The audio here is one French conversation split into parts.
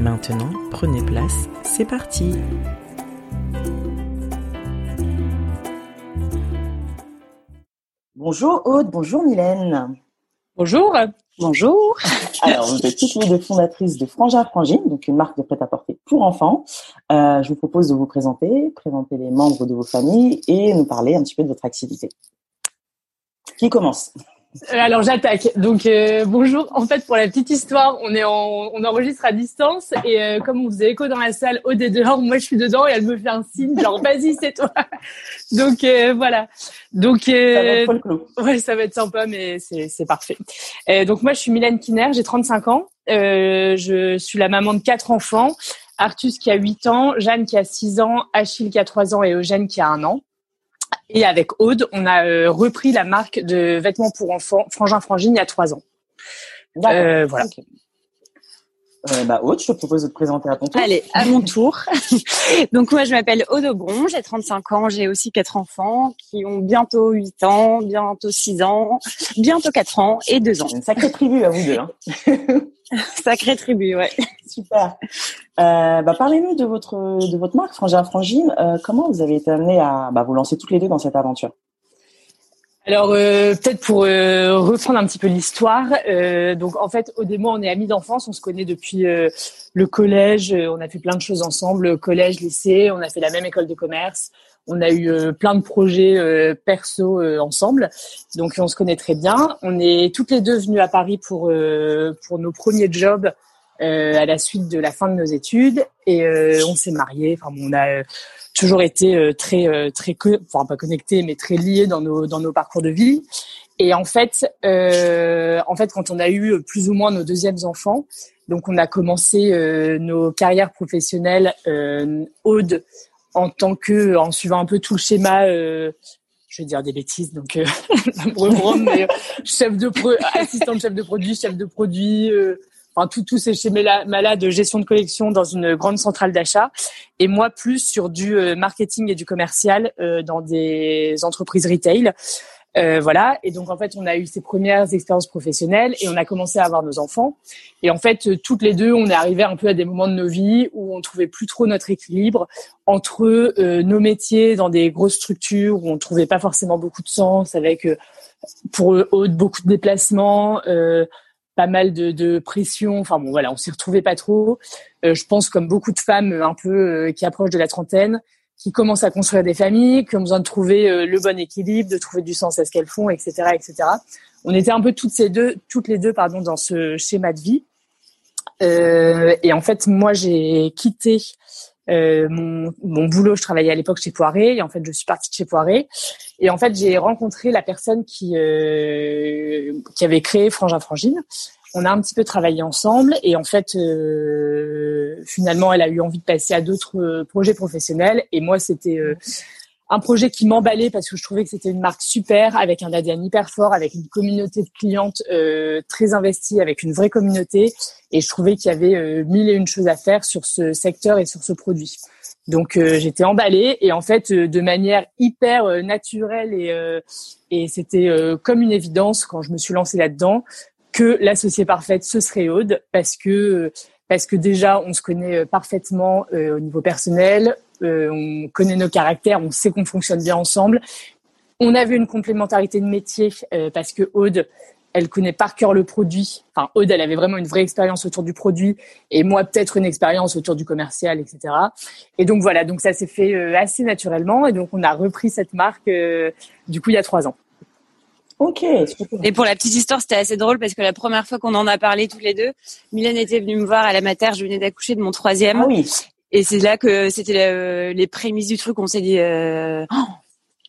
Maintenant, prenez place, c'est parti Bonjour Aude, bonjour Mylène. Bonjour. Bonjour. Alors, vous êtes toutes les deux fondatrices de Frangin Frangine, donc une marque de prêt-à-porter pour enfants. Euh, je vous propose de vous présenter, présenter les membres de vos familles et nous parler un petit peu de votre activité. Qui commence? Alors j'attaque. Donc euh, bonjour. En fait, pour la petite histoire, on est en, on enregistre à distance et euh, comme on faisait écho dans la salle, au est dehors, moi je suis dedans et elle me fait un signe genre vas-y c'est toi. Donc voilà. Donc Ça va être ouais, ça va être sympa, mais c'est c'est parfait. Donc moi je suis Mylène Kiner, j'ai 35 ans. je suis la maman de quatre enfants. Artus qui a 8 ans, Jeanne qui a 6 ans, Achille qui a 3 ans et Eugène qui a 1 an. Et avec Aude, on a euh, repris la marque de vêtements pour enfants Frangin Frangine il y a trois ans. Euh, voilà. Euh, bah, Aude, je te propose de te présenter à ton tour. Allez, à mon tour. Donc moi, je m'appelle Aude Aubron, j'ai 35 ans, j'ai aussi quatre enfants qui ont bientôt 8 ans, bientôt 6 ans, bientôt 4 ans et 2 ans. Une sacrée tribu à vous deux. Hein. Sacrée tribu, ouais. Super. Euh, bah, parlez-nous de votre de votre marque Frangin Frangine. Euh, comment vous avez été amené à bah, vous lancer toutes les deux dans cette aventure? Alors euh, peut-être pour euh, reprendre un petit peu l'histoire. Euh, donc en fait, au démo, on est amis d'enfance, on se connaît depuis le collège. on a fait plein de choses ensemble, collège, lycée. On a fait la même école de commerce. On a eu plein de projets perso ensemble. Donc on se connaît très bien. On est toutes les deux venues à Paris pour pour nos premiers jobs à la suite de la fin de nos études et on s'est mariés. Enfin, on a toujours été euh, très euh, très enfin pas connectés mais très liés dans nos dans nos parcours de vie et en fait euh, en fait quand on a eu plus ou moins nos deuxièmes enfants donc on a commencé euh, nos carrières professionnelles euh, Aude en tant que en suivant un peu tout le schéma je vais dire des bêtises donc euh, mais, chef de pro, assistant chef de produit chef de produit enfin tout, tous ces schémas-là de gestion de collection dans une grande centrale d'achat, et moi plus sur du euh, marketing et du commercial euh, dans des entreprises retail. Euh, voilà. Et donc en fait, on a eu ces premières expériences professionnelles et on a commencé à avoir nos enfants. Et en fait, euh, toutes les deux, on est arrivé un peu à des moments de nos vies où on trouvait plus trop notre équilibre entre euh, nos métiers dans des grosses structures où on trouvait pas forcément beaucoup de sens, avec pour eux beaucoup de déplacements. Euh, pas mal de, de pression. Enfin bon, voilà, on s'y retrouvait pas trop. Euh, je pense comme beaucoup de femmes un peu euh, qui approchent de la trentaine, qui commencent à construire des familles, qui ont besoin de trouver euh, le bon équilibre, de trouver du sens à ce qu'elles font, etc., etc. On était un peu toutes ces deux, toutes les deux, pardon, dans ce schéma de vie. et en fait, moi, j'ai quitté euh, mon, mon, boulot, je travaillais à l'époque chez Poiré, et en fait, je suis partie de chez Poiré. Et en fait, j'ai rencontré la personne qui euh, qui avait créé Frangin Frangine. On a un petit peu travaillé ensemble, et en fait, euh, finalement, elle a eu envie de passer à d'autres euh, projets professionnels. Et moi, c'était euh, un projet qui m'emballait parce que je trouvais que c'était une marque super, avec un ADN hyper fort, avec une communauté de clientes euh, très investie, avec une vraie communauté. Et je trouvais qu'il y avait euh, mille et une choses à faire sur ce secteur et sur ce produit. Donc euh, j'étais emballée et en fait euh, de manière hyper naturelle et, et c'était comme une évidence quand je me suis lancée là-dedans que l'associée parfaite ce serait Aude parce que parce que déjà on se connaît parfaitement au niveau personnel, euh, on connaît nos caractères, on sait qu'on fonctionne bien ensemble. On avait une complémentarité de métier euh, parce que Aude elle connaît par cœur le produit. Enfin, Aude, elle avait vraiment une vraie expérience autour du produit, et moi peut-être une expérience autour du commercial, etc. Et donc voilà, donc ça s'est fait euh, assez naturellement, et donc on a repris cette marque euh, du coup il y a trois ans. Ok. Et pour la petite histoire, c'était assez drôle parce que la première fois qu'on en a parlé tous les deux, Mylène était venue me voir à la mater, je venais d'accoucher de mon troisième. Ah oui. Et c'est là que c'était les prémices du truc. On s'est dit, euh, oh,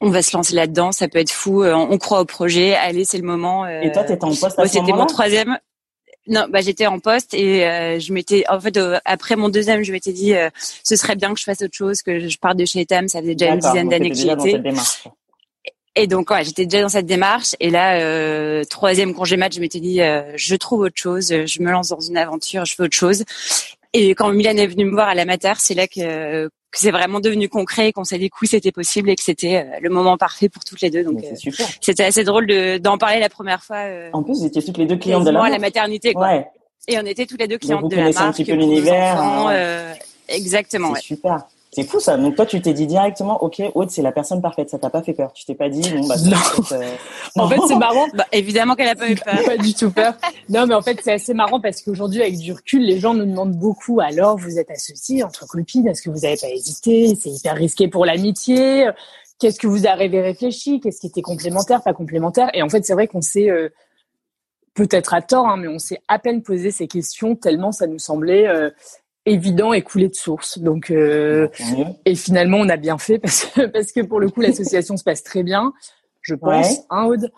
on va se lancer là-dedans, ça peut être fou. Euh, on croit au projet. Allez, c'est le moment. Euh. Et toi, t'étais en poste à Moi, c'était mon troisième. Non, bah j'étais en poste et euh, je m'étais en fait après mon deuxième, je m'étais dit ce serait bien que je fasse autre chose, que je parte de chez Etam, ça faisait déjà une dizaine d'années que j'y étais. Et donc ouais, j'étais déjà dans cette démarche et là troisième congé mat, je m'étais dit je trouve autre chose, je me lance dans une aventure, je fais autre chose. Et quand Milan est venu me voir à la mater, c'est là que, que c'est vraiment devenu concret, qu'on s'est dit que c'était possible et que c'était euh, le moment parfait pour toutes les deux. Donc euh, c'était assez drôle d'en parler la première fois. Euh, en plus, vous étiez toutes les deux clientes de la marque. à la maternité. Quoi. Ouais. Et on était toutes les deux clientes de la marque. un petit peu l'univers. Euh, exactement. C'est super. C'est fou ça. Donc toi, tu t'es dit directement, ok, Aude, c'est la personne parfaite. Ça t'a pas fait peur. Tu t'es pas dit, bon bah. Non. En fait, c'est marrant. Bah, évidemment qu'elle a pas eu peur. pas du tout peur. Non, mais en fait, c'est assez marrant parce qu'aujourd'hui, avec du recul, les gens nous demandent beaucoup. Alors, vous êtes associés entre copines? Est-ce que vous avez pas hésité? C'est hyper risqué pour l'amitié. Qu'est-ce que vous avez réfléchi? Qu'est-ce qui était complémentaire, pas complémentaire? Et en fait, c'est vrai qu'on s'est euh, peut-être à tort, hein, mais on s'est à peine posé ces questions tellement ça nous semblait euh, évident et coulé de source. Donc euh, et finalement on a bien fait parce que parce que pour le coup l'association se passe très bien. Je pense, ouais. hein, Aude.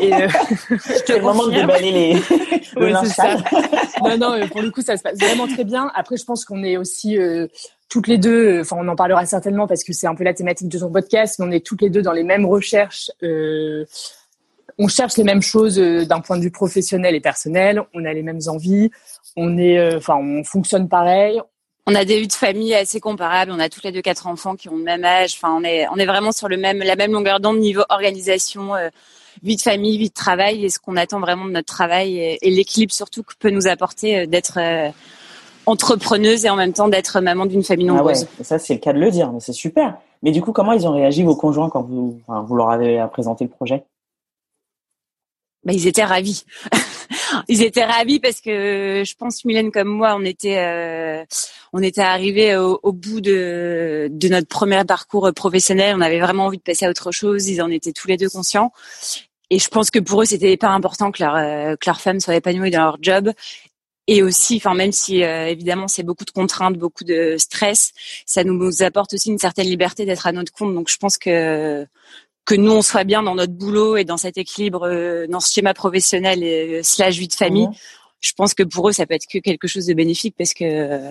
Et euh, c'est le moment de déballer les. c'est ça. non, non, euh, pour le coup, ça se passe vraiment très bien. Après, je pense qu'on est aussi euh, toutes les deux. Enfin, on en parlera certainement parce que c'est un peu la thématique de ton podcast. Mais on est toutes les deux dans les mêmes recherches. Euh, on cherche les mêmes choses euh, d'un point de vue professionnel et personnel. On a les mêmes envies. On est, euh, enfin, on fonctionne pareil. On a des vies de famille assez comparables. On a tous les deux quatre enfants qui ont le même âge. Enfin, on est, on est vraiment sur le même, la même longueur d'onde niveau organisation, euh, vie de famille, vie de travail et ce qu'on attend vraiment de notre travail et, l'équilibre surtout que peut nous apporter d'être entrepreneuse et en même temps d'être maman d'une famille ah nombreuse. Ah ouais, ça c'est le cas de le dire, mais c'est super. Mais du coup, comment ils ont réagi vos conjoints quand vous, enfin, vous leur avez présenté le projet? Bah, ils étaient ravis. ils étaient ravis parce que je pense Mylène comme moi, on était euh, on était arrivé au, bout de de notre premier parcours professionnel. On avait vraiment envie de passer à autre chose. Ils en étaient tous les deux conscients. Et je pense que pour eux, c'était pas important que leur euh, que leur femme soit épanouie dans leur job. Et aussi, enfin même si euh, évidemment c'est beaucoup de contraintes, beaucoup de stress, ça nous apporte aussi une certaine liberté d'être à notre compte. Donc je pense que que nous on soit bien dans notre boulot et dans cet équilibre, euh, dans ce schéma professionnel et euh, slash vie de famille. Je pense que pour eux ça peut être que quelque chose de bénéfique parce que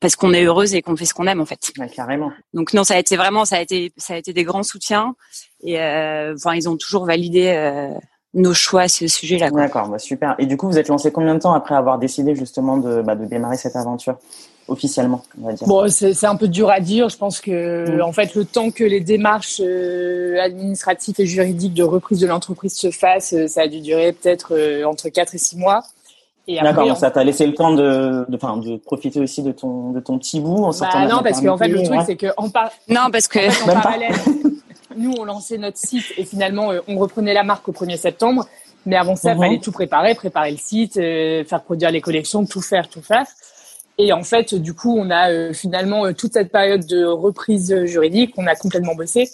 parce qu'on est heureuse et qu'on fait ce qu'on aime en fait. carrément. Donc non, ça a été vraiment, ça a été, ça a été des grands soutiens et euh, enfin ils ont toujours validé euh, nos choix à ce sujet-là. D'accord, bah, super. Et du coup, vous êtes lancé combien de temps après avoir décidé justement de, bah, de démarrer cette aventure? Officiellement, on va dire Bon, c'est un peu dur à dire. Je pense que, en fait, le temps que les démarches euh, administratives et juridiques de reprise de l'entreprise se fassent, euh, ça a dû durer peut-être euh, entre 4 et 6 mois. D'accord, ça t'a laissé le temps de, de, de, profiter aussi de ton, de ton petit bout en sortant bah, Non, parce qu'en fait, le truc, c'est qu'en par... non, parce que... en, parallèle, nous, on lançait notre site et finalement, on reprenait la marque au 1er septembre. Mais avant ça, il mhm. fallait tout préparer, préparer le site, faire produire les collections, tout faire, tout faire. Et en fait, du coup, on a euh, finalement euh, toute cette période de reprise juridique, on a complètement bossé.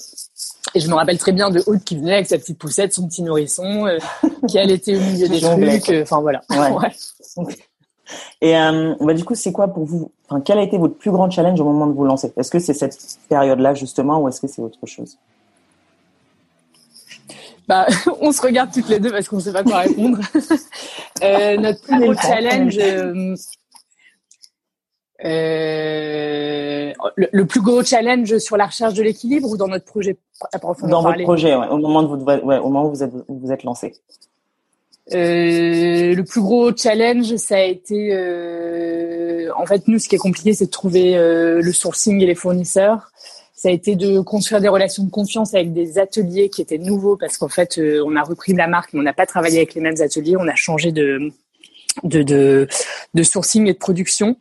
Et je me rappelle très bien de Aude qui venait avec sa petite poussette, son petit nourrisson, euh, qui elle était au milieu des trucs. Enfin voilà. Ouais. Et euh, bah, du coup, c'est quoi pour vous Enfin, quel a été votre plus grand challenge au moment de vous lancer? Est-ce que c'est cette période-là justement, ou est-ce que c'est autre chose? Bah, on se regarde toutes les deux parce qu'on ne sait pas quoi répondre. euh, notre plus gros challenge, euh, le, plus gros challenge sur la recherche de l'équilibre ou dans notre projet Dans votre projet, ouais, au moment de vous, ouais, au moment où vous êtes, vous êtes lancé. Euh, le plus gros challenge, ça a été, euh, en fait, nous, ce qui est compliqué, c'est de trouver euh, le sourcing et les fournisseurs. Ça a été de construire des relations de confiance avec des ateliers qui étaient nouveaux parce qu'en fait, euh, on a repris la marque, mais on n'a pas travaillé avec les mêmes ateliers. On a changé de de, de, de sourcing et de production.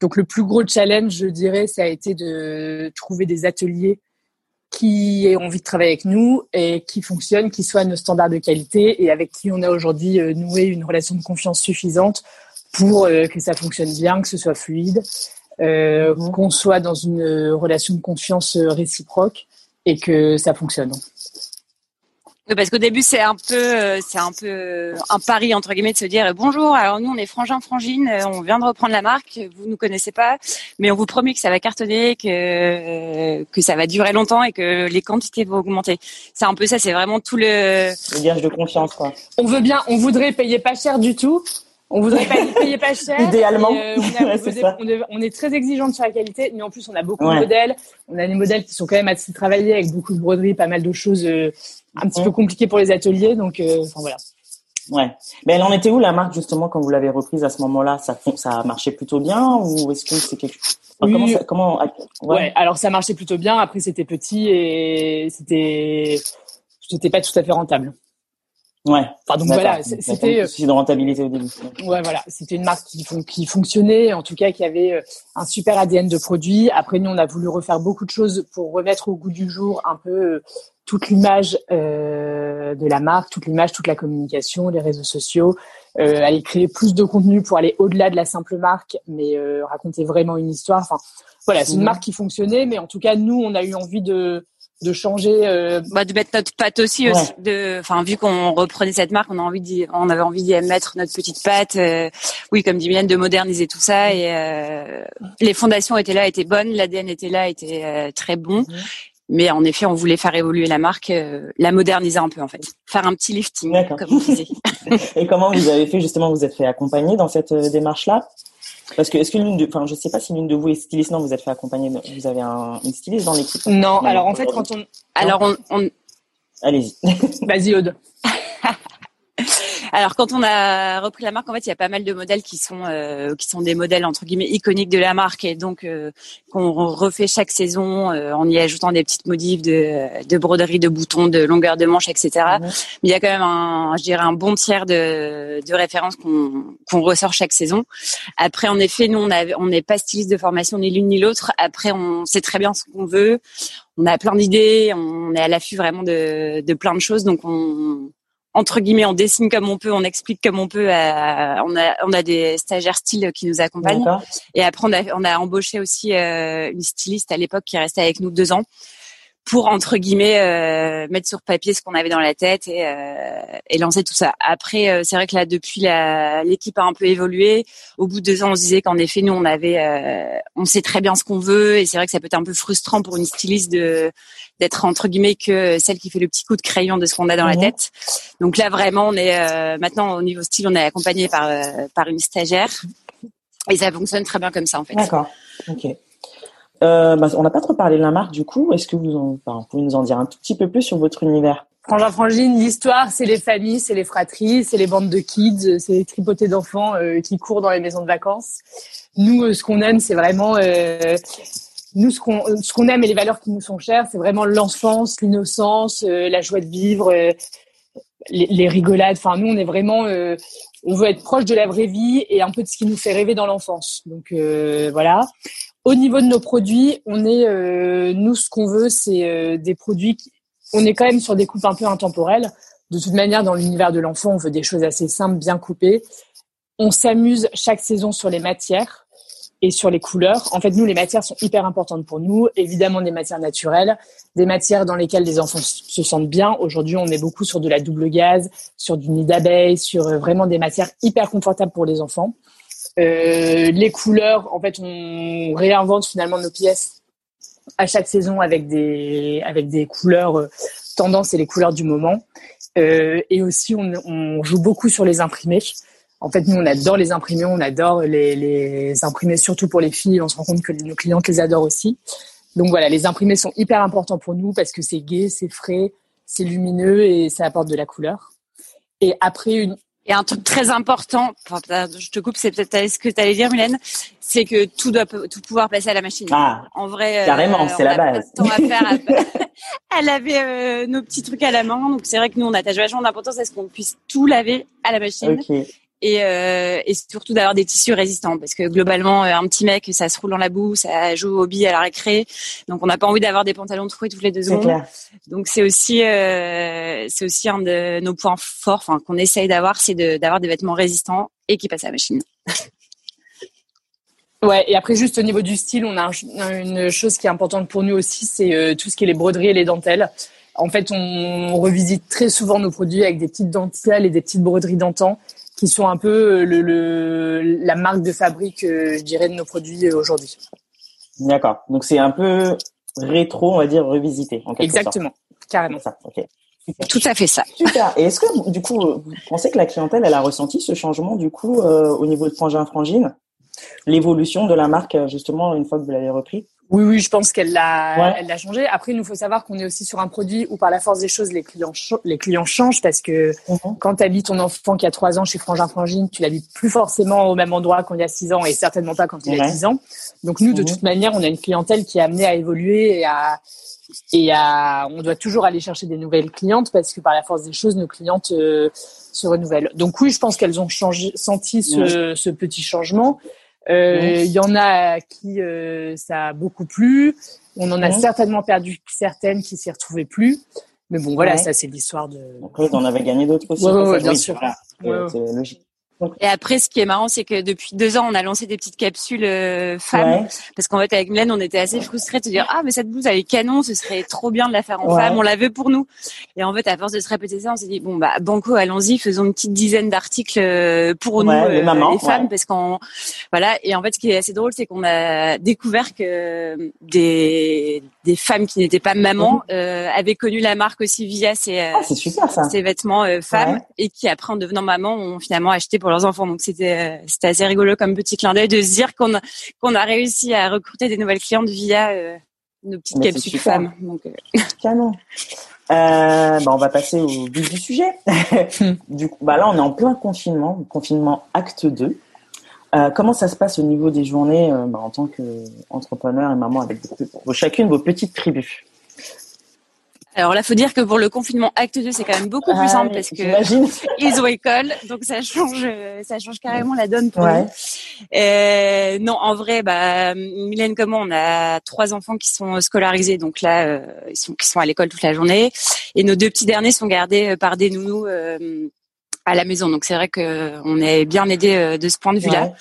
Donc le plus gros challenge, je dirais, ça a été de trouver des ateliers qui ait envie de travailler avec nous et qui fonctionne, qui soit à nos standards de qualité et avec qui on a aujourd'hui euh, noué une relation de confiance suffisante pour euh, que ça fonctionne bien, que ce soit fluide, euh, mhm. qu'on soit dans une relation de confiance réciproque et que ça fonctionne parce qu'au début c'est un peu euh, c'est un peu euh, un pari entre guillemets de se dire bonjour alors nous on est frangin frangine euh, on vient de reprendre la marque vous nous connaissez pas mais on vous promet que ça va cartonner que que ça va durer longtemps et que les quantités vont augmenter c'est un peu ça c'est vraiment tout le le gage de confiance quoi. On veut bien on voudrait payer pas cher du tout on voudrait pas payer pas cher. Idéalement. on, est, très exigeante sur la qualité, mais en plus on a beaucoup de modèles. On a des modèles qui sont quand même assez travaillés avec beaucoup de broderies, pas mal de choses un petit peu compliqué pour les ateliers. Donc, euh, enfin voilà. Ouais. Mais elle en était où la marque justement quand vous l'avez reprise à ce moment-là? Ça ça a marché plutôt bien ou est-ce que c'est quelque chose? Comment, ça, comment ouais. Alors ça marchait plutôt bien. Après c'était petit et c'était c'était pas tout à fait rentable. Ouais. Enfin donc voilà, c'était euh, de rentabilité au début. Ouais voilà, c'était une marque qui, qui fonctionnait, en tout cas qui avait euh, un super ADN de produit. Après nous on a voulu refaire beaucoup de choses pour remettre au goût du jour un peu toute l'image euh, de la marque, toute l'image, toute la communication, les réseaux sociaux, euh, aller créer plus de contenu pour aller au-delà de la simple marque, mais euh, raconter vraiment une histoire. Enfin, voilà, c'est une mhm. marque qui fonctionnait, mais en tout cas, nous, on a eu envie de de changer, euh... bah, de mettre notre patte aussi, aussi de, enfin, vu qu'on reprenait cette marque, on a envie d'y, on avait envie d'y mettre notre petite patte. Euh, oui, comme dit Mylène, de moderniser tout ça et euh, les fondations étaient là, étaient bonnes, l'ADN était là, était très bon. Mhm. Mais en effet, on voulait faire évoluer la marque, euh, la moderniser un peu en fait, faire un petit lifting, comme on disait. Et comment vous avez fait justement Vous êtes fait accompagner dans cette euh, démarche-là? Parce que est-ce que l'une de, enfin, je sais pas si l'une de vous est styliste. Non, vous êtes fait accompagner. Vous avez un, une styliste dans l'équipe Non. alors en fait, quand on, alors on, on... allez-y. Vas-y Aude. Alors quand on a repris la marque, en fait, il y a pas mal de modèles qui sont euh, qui sont des modèles entre guillemets iconiques de la marque et donc euh, qu'on refait chaque saison euh, en y ajoutant des petites modifs de, de broderie, de boutons, de longueur de manche, etc. Mais il y a quand même un, je dirais un bon tiers de, de références qu'on qu'on ressort chaque saison. Après, en effet, nous on on n'est pas styliste de formation ni l'une ni l'autre. Après, on sait très bien ce qu'on veut. On a plein d'idées, on est à l'affût vraiment de, de plein de choses, donc on, entre guillemets, on dessine comme on peut, on explique comme on peut. on, a, on a des stagiaires style qui nous accompagnent. Et après, on a, on a embauché aussi euh, une styliste à l'époque qui restait avec nous deux ans pour entre guillemets euh, mettre sur papier ce qu'on avait dans la tête et, euh, et lancer tout ça. Après, euh, c'est vrai que là, depuis, l'équipe a un peu évolué. Au bout de deux ans, on se disait qu'en effet, nous, on avait, euh, on sait très bien ce qu'on veut, et c'est vrai que ça peut être un peu frustrant pour une styliste de d'être entre guillemets que celle qui fait le petit coup de crayon de ce qu'on a dans la mhm. tête. Donc là, vraiment, on est euh, maintenant au niveau style, on est accompagné par par une stagiaire, et ça fonctionne très bien comme ça en fait. D'accord. Ok. Euh, bah, on n'a pas trop parlé de la marque du coup. Est-ce que vous, pouvez nous en dire un tout petit peu plus sur votre univers? Frangin Frangine, l'histoire, c'est les familles, c'est les fratries, c'est les bandes de kids, c'est les tripotés d'enfants euh, qui courent dans les maisons de vacances. Nous, euh, ce qu'on aime, c'est vraiment nous ce qu'on ce qu'on aime et les valeurs qui nous sont chères, c'est vraiment l'enfance, l'innocence, la joie de vivre, les, rigolades. Enfin, nous, on est vraiment on veut être proche de la vraie vie et un peu de ce qui nous fait rêver dans l'enfance. Donc voilà. Au niveau de nos produits, on est, euh, nous, ce qu'on veut, c'est euh, des produits. Qui, on est quand même sur des coupes un peu intemporelles. De toute manière, dans l'univers de l'enfant, on veut des choses assez simples, bien coupées. On s'amuse chaque saison sur les matières et sur les couleurs. En fait, nous, les matières sont hyper importantes pour nous. Évidemment, des matières naturelles, des matières dans lesquelles les enfants se sentent bien. Aujourd'hui, on est beaucoup sur de la double gaz, sur du nid d'abeille, sur euh, vraiment des matières hyper confortables pour les enfants. Euh, les couleurs, en fait, on réinvente finalement nos pièces à chaque saison avec des avec des couleurs euh, tendances et les couleurs du moment. Euh, et aussi, on, on, joue beaucoup sur les imprimés. En fait, nous, on adore les imprimés, on adore les, les imprimés, surtout pour les filles. On se rend compte que nos clients les adorent aussi. Donc voilà, les imprimés sont hyper importants pour nous parce que c'est gai, c'est frais, c'est lumineux et ça apporte de la couleur. Et après, une, et un truc très important, je te coupe, c'est peut-être ce que tu allais dire, Mylène, c'est que tout doit tout pouvoir passer à la machine. Ah, en vrai, euh, carrément, c'est la base. Temps à faire. Elle avait euh, nos petits trucs à la main, donc c'est vrai que nous on attache vachement d'importance à ce qu'on puisse tout laver à la machine. Et, euh, et surtout d'avoir des tissus résistants parce que globalement un petit mec ça se roule dans la boue ça joue au billes à la récré donc on n'a pas envie d'avoir des pantalons troués toutes les deux secondes clair. donc c'est aussi euh, c'est aussi un de nos points forts enfin qu'on essaye d'avoir c'est d'avoir des vêtements résistants et qui passent à la machine Ouais, et après juste au niveau du style, on a une chose qui est importante pour nous aussi, c'est euh, tout ce qui est les broderies et les dentelles. En fait, on, revisite très souvent nos produits avec des petites dentelles et des petites broderies d'antan, qui sont un peu euh, le, la marque de fabrique, euh, je dirais, de nos produits aujourd'hui. D'accord. Donc c'est un peu rétro, on va dire, revisité. En Exactement, carrément. Ça, Tout à fait ça. Super. Et est-ce que du coup, vous pensez que la clientèle, elle a ressenti ce changement du coup au niveau de Frangin Frangine l'évolution de la marque justement une fois que vous l'avez repris? Oui, oui, je pense qu'elle l'a, elle l'a changé. Après, il nous faut savoir qu'on est aussi sur un produit où, par la force des choses, les clients, les clients changent parce que mhm. quand tu habites ton enfant qui a 3 ans chez Frangin Frangine, tu l'habites plus forcément au même endroit qu'on y a 6 ans et certainement pas quand il a 10 ans. Donc nous, de mhm. toute manière, on a une clientèle qui est amenée à évoluer et à, et à, on doit toujours aller chercher des nouvelles clientes parce que par la force des choses, nos clientes euh, se renouvellent. Donc oui, je pense qu'elles ont changé, senti ce, ce petit changement. Euh, il y en a qui euh, ça a beaucoup plu. On en a certainement perdu certaines qui s'y retrouvaient plus. Mais bon, voilà, ça c'est l'histoire de. Après, on avait gagné d'autres aussi. Ouais, bien sûr. C'est logique. Et après, ce qui est marrant, c'est que depuis deux ans, on a lancé des petites capsules euh, femmes, parce qu'en fait, avec Mylène, on était assez frustrés de se dire ah mais cette blouse elle est canon, ce serait trop bien de la faire en femme, on la veut pour nous. Et en fait, à force de se répéter ça, on s'est dit bon bah banco, allons-y, faisons une petite dizaine d'articles euh, pour nous les, euh, femmes, parce qu'on voilà. Et en fait, ce qui est assez drôle, c'est qu'on a découvert que des des femmes qui n'étaient pas mamans mhm. avaient connu la marque aussi via ces ah, super, ces vêtements femmes et qui après en devenant maman ont finalement acheté pour leurs enfants. Donc c'était c'était assez rigolo comme petit clin d'œil de se dire qu'on a, qu'on a réussi à recruter des nouvelles clientes via euh, nos petites capsules femmes. Donc, euh. Canon. Euh, bah on va passer au vif du sujet. du coup, bah là, on est en plein confinement, confinement acte 2. Comment ça se passe au niveau des journées bah, en tant qu'entrepreneur et maman avec chacune vos petites tribus? Alors là, faut dire que pour le confinement acte 2, c'est quand même beaucoup plus ah simple parce que ils ont école, donc ça change, ça change carrément la donne pour nous. Euh, non, en vrai, bah, Mylène comme moi, on a trois enfants qui sont scolarisés, donc là, euh, ils sont qui sont à l'école toute la journée, et nos deux petits derniers sont gardés euh, par des nounous à la maison. Donc c'est vrai que on est bien aidé de ce point de vue-là.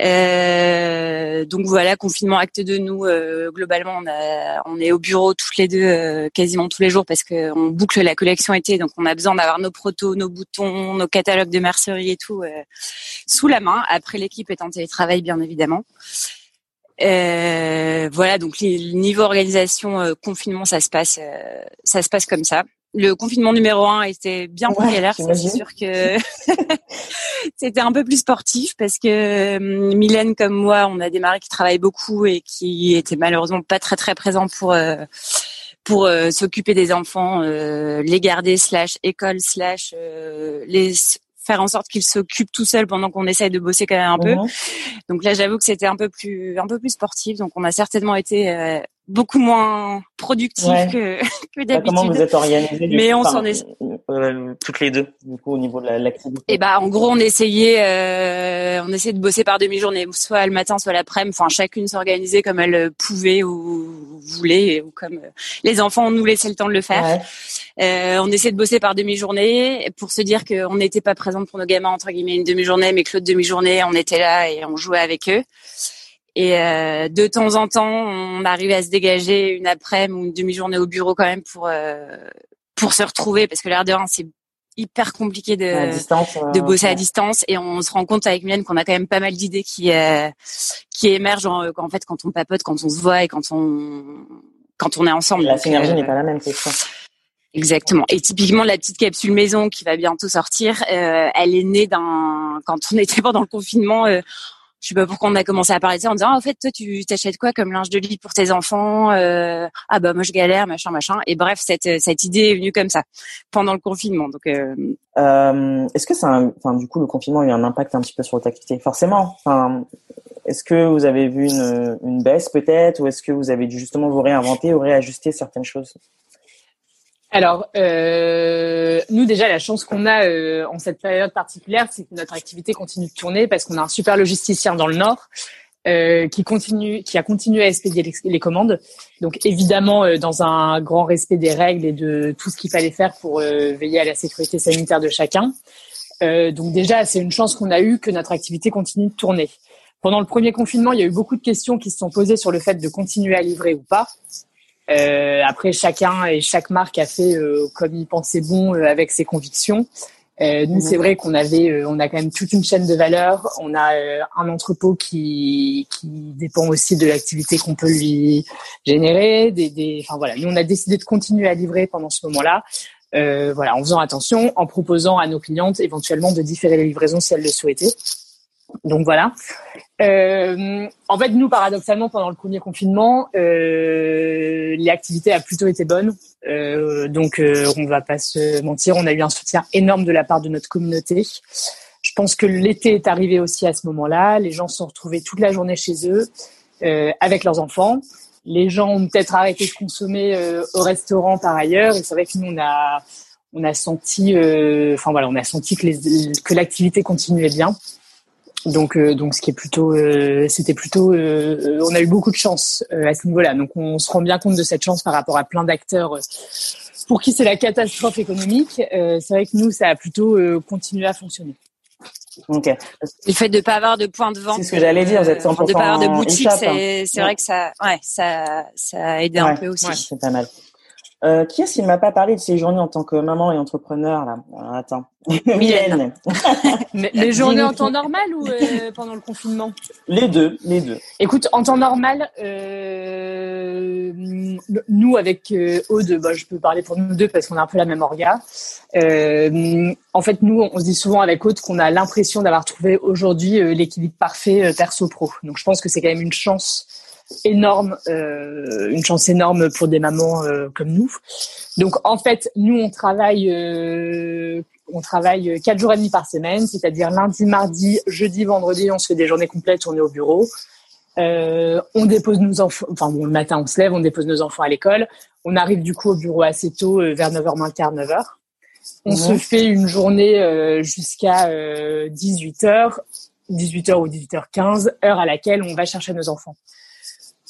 Euh, donc voilà, confinement acte de nous, euh, globalement, on, a, on, est au bureau toutes les deux euh, quasiment tous les jours parce qu'on boucle la collection été, donc on a besoin d'avoir nos protos, nos boutons, nos catalogues de mercerie et tout sous la main. Après, l'équipe est en télétravail, bien évidemment. voilà, donc le niveau organisation confinement, ça se passe, ça se passe comme ça le confinement numéro un était bien pris à l'air. C'est sûr que c'était un peu plus sportif parce que hum, Mylène comme moi, on a des maris qui travaillent beaucoup et qui étaient malheureusement pas très très présents pour euh, pour euh, s'occuper des enfants, euh, les garder slash école slash les faire en sorte qu'ils s'occupent tout seuls pendant qu'on essaye de bosser quand même un peu. Mhm. Donc là, j'avoue que c'était un peu plus un peu plus sportif. Donc on a certainement été beaucoup moins productif que, que d'habitude. Comment vous êtes organisé Mais on s'en est euh, toutes les deux du coup au niveau de l'activité. Et eh bah en gros on essayait euh, on essayait de bosser par demi-journée, soit le matin, soit l'après-midi. Enfin chacune s'organisait comme elle pouvait ou voulait ou comme euh, les enfants nous laissaient le temps de le faire. Euh, on essayait de bosser par demi-journée pour se dire qu'on n'était pas présente pour nos gamins entre guillemets une demi-journée, mais que l'autre demi-journée on était là et on jouait avec eux. Et euh, de temps en temps, on arrivait à se dégager une après-midi ou une demi-journée au bureau quand même pour euh, pour se retrouver parce que l'air de rien, c'est hyper compliqué de de bosser à distance et on se rend compte avec Mylène qu'on a quand même pas mal d'idées qui euh, qui émergent en, en, fait quand on papote, quand on se voit et quand on quand on est ensemble. La synergie n'est pas la même, c'est ça. Exactement. Et typiquement la petite capsule maison qui va bientôt sortir, elle est née d'un quand on était pendant le confinement je sais pas pourquoi on a commencé à parler de ça en disant ah, en fait toi tu t'achètes quoi comme linge de lit pour tes enfants euh, ah bah moi je galère machin machin. Et bref cette cette idée est venue comme ça pendant le confinement. Donc euh... Euh, est-ce que ça enfin du coup le confinement a eu un impact un petit peu sur votre activité? Forcément. Enfin est-ce que vous avez vu une, une baisse peut-être? Ou est-ce que vous avez dû justement vous réinventer ou réajuster certaines choses? Alors, euh, nous déjà, la chance qu'on a euh, en cette période particulière, c'est que notre activité continue de tourner parce qu'on a un super logisticien dans le Nord euh, qui continue, qui a continué à expédier les, les commandes. Donc, évidemment, euh, dans un grand respect des règles et de tout ce qu'il fallait faire pour euh, veiller à la sécurité sanitaire de chacun. donc déjà, c'est une chance qu'on a eue que notre activité continue de tourner. Pendant le premier confinement, il y a eu beaucoup de questions qui se sont posées sur le fait de continuer à livrer ou pas. Euh, après, chacun et chaque marque a fait euh, comme il pensait bon euh, avec ses convictions. Euh, nous, c'est vrai qu'on avait, on a quand même toute une chaîne de valeur. On a un entrepôt qui qui dépend aussi de l'activité qu'on peut lui générer. Des, des, enfin voilà, nous on a décidé de continuer à livrer pendant ce moment-là. voilà, en faisant attention, en proposant à nos clientes éventuellement de différer les livraisons si elles le souhaitaient. Donc voilà. Euh, en fait, nous, paradoxalement, pendant le premier confinement, euh, l'activité a plutôt été bonne. Euh, donc, on va pas se mentir, on a eu un soutien énorme de la part de notre communauté. Je pense que l'été est arrivé aussi à ce moment-là. Les gens se sont retrouvés toute la journée chez eux avec leurs enfants. Les gens ont peut-être arrêté de consommer au restaurant par ailleurs. Et c'est vrai que nous, on a, on a senti, enfin voilà, on a senti que l'activité continuait bien. Donc, euh, donc, ce qui est plutôt, euh, c'était plutôt, euh, on a eu beaucoup de chance à ce niveau-là. Donc, on se rend bien compte de cette chance par rapport à plein d'acteurs pour qui c'est la catastrophe économique. c'est vrai que nous, ça a plutôt continué à fonctionner. Ok. Le fait de pas avoir de point de vente. C'est ce que j'allais dire. Vous êtes 100% de pas avoir de boutique, c'est, c'est vrai que ça, ouais, ça, ça a aidé un peu aussi. Ouais, c'est pas mal. Euh, qui est-ce qui ne m'a pas parlé de ses journées en tant que maman et entrepreneur là? Alors, Attends. Mylène. les journées en temps normal ou euh, pendant le confinement? Les deux, les deux. Écoute, en temps normal, euh, nous avec euh, Aude, bah, je peux parler pour nous deux parce qu'on a un peu la même orga. Euh, en fait, nous, on se dit souvent avec Aude qu'on a l'impression d'avoir trouvé aujourd'hui euh, l'équilibre parfait perso-pro. Donc, je pense que c'est quand même une chance énorme, euh, une chance énorme pour des mamans euh, comme nous. Donc en fait, nous on travaille, euh, on travaille quatre jours et demi par semaine, c'est-à-dire lundi, mardi, jeudi, vendredi, on se fait des journées complètes, on est au bureau. on dépose nos enfants, enfin bon, le matin on se lève, on dépose nos enfants à l'école. On arrive du coup au bureau assez tôt, vers 9h moins quart, 9h. On se fait une journée jusqu'à 18h, 18h ou 18h15, heure à laquelle on va chercher nos enfants.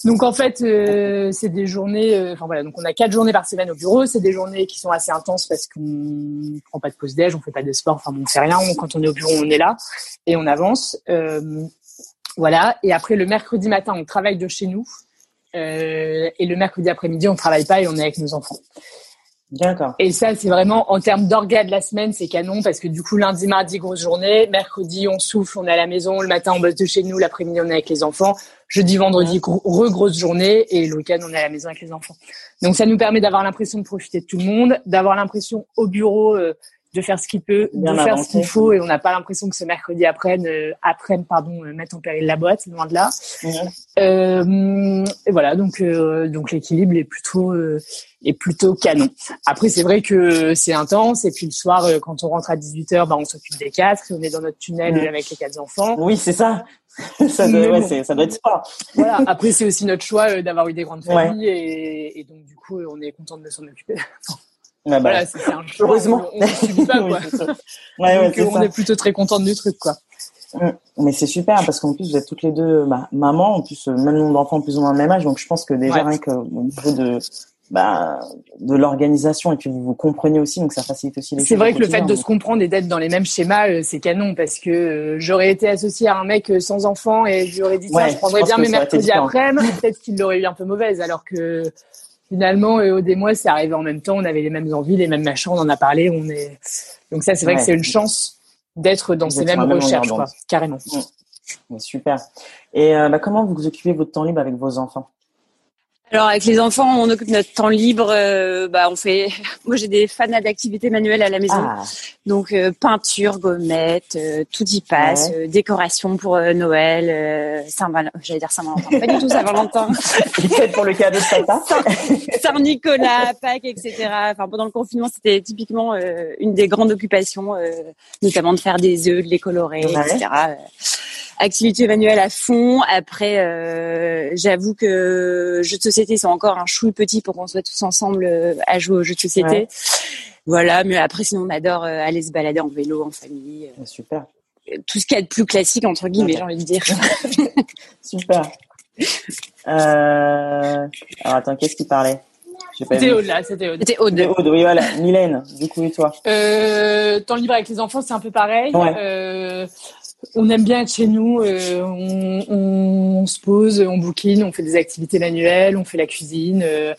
Donc en fait, euh, c'est des journées. Euh, enfin voilà, donc on a quatre journées par semaine au bureau. C'est des journées qui sont assez intenses parce qu'on prend pas de pause déj, on fait pas de sport. Enfin on fait rien. quand on est au bureau, on est là et on avance. Euh, voilà. Et après le mercredi matin, on travaille de chez nous. et le mercredi après-midi, on travaille pas et on est avec nos enfants. D'accord. Et ça, c'est vraiment en termes d'orga de la semaine, c'est canon parce que du coup, lundi, mardi, grosse journée. Mercredi, on souffle, on est à la maison. Le matin, on bosse de chez nous. L'après-midi, on est avec les enfants. Jeudi, vendredi, re-grosse journée. Et le week-end, on est à la maison avec les enfants. Donc, ça nous permet d'avoir l'impression de profiter de tout le monde, d'avoir l'impression au bureau euh, de faire ce qu'il peut, de faire ce qu'il faut, et on n'a pas l'impression que ce mercredi après, euh, après pardon, euh, mettre en péril la boîte, loin de là. Euh, et voilà, donc euh, donc l'équilibre est plutôt euh, est plutôt canon. Après, c'est vrai que c'est intense, et puis le soir, quand on rentre à 18 h bah, on s'occupe des quatre, et on est dans notre tunnel avec les quatre enfants. Oui, c'est ça. ça, doit, ouais, ça doit être sport. voilà. Après, c'est aussi notre choix d'avoir eu des grandes familles, et, et, donc du coup, on est content de s'en occuper. Ah bah, voilà, c'est un choix. Heureusement. On, on subit pas, quoi. ouais, ouais, Donc, on est plutôt très content du truc, quoi. Mm. Mais c'est super parce qu'en plus vous êtes toutes les deux bah, mamans, en plus même nombre d'enfants plus ou moins le même âge, donc je pense que déjà rien que au niveau de bah, de l'organisation et puis vous vous comprenez aussi, donc ça facilite aussi les choses. C'est vrai que le fait de se comprendre et d'être dans les mêmes schémas, euh, c'est canon parce que euh, j'aurais été associée à un mec euh, sans enfant et je lui aurais dit tiens, je prendrais bien mes mercredis après, peut-être qu'il l'aurait eu un peu mauvaise, alors que finalement, euh, au des mois, c'est arrivé en même temps. On avait les mêmes envies, les mêmes machins. On en a parlé. On est donc ça, c'est vrai que c'est une chance d'être dans ces mêmes recherches, quoi, carrément. Super. Et euh, bah, comment vous occupez votre temps libre avec vos enfants? Alors avec les enfants, on occupe notre temps libre. Euh, bah on fait. Moi j'ai des fans d'activités manuelles à la maison, ah. donc euh, peinture, gommette, euh, tout y passe. décoration pour Noël, Saint Valentin. J'allais dire Saint Valentin, pas du tout Saint Valentin. Peut-être pour le cadeau de papa. Saint Nicolas, Pâques, etc. Enfin pendant le confinement, c'était typiquement une des grandes occupations, notamment de faire des œufs, de les colorer, etc. activité manuelle à fond. Après, j'avoue que jeux de société sont encore un chou petit pour qu'on soit tous ensemble à jouer aux jeux de société. Voilà, mais après sinon on adore aller se balader en vélo, en famille. Super. Tout ce qu'il y a de plus classique entre guillemets, j'ai envie de dire. Super. Euh... Alors attends, qu'est-ce qui parlait? C'était Aude là, c'était Aude. C'était Aude. Aude, oui voilà. Mylène, du coup et toi? Euh, Temps libre avec les enfants, c'est un peu pareil. Ouais. Euh, on aime bien être chez nous, euh, on, on, se pose, on bouquine, on fait des activités manuelles, on fait la cuisine, euh,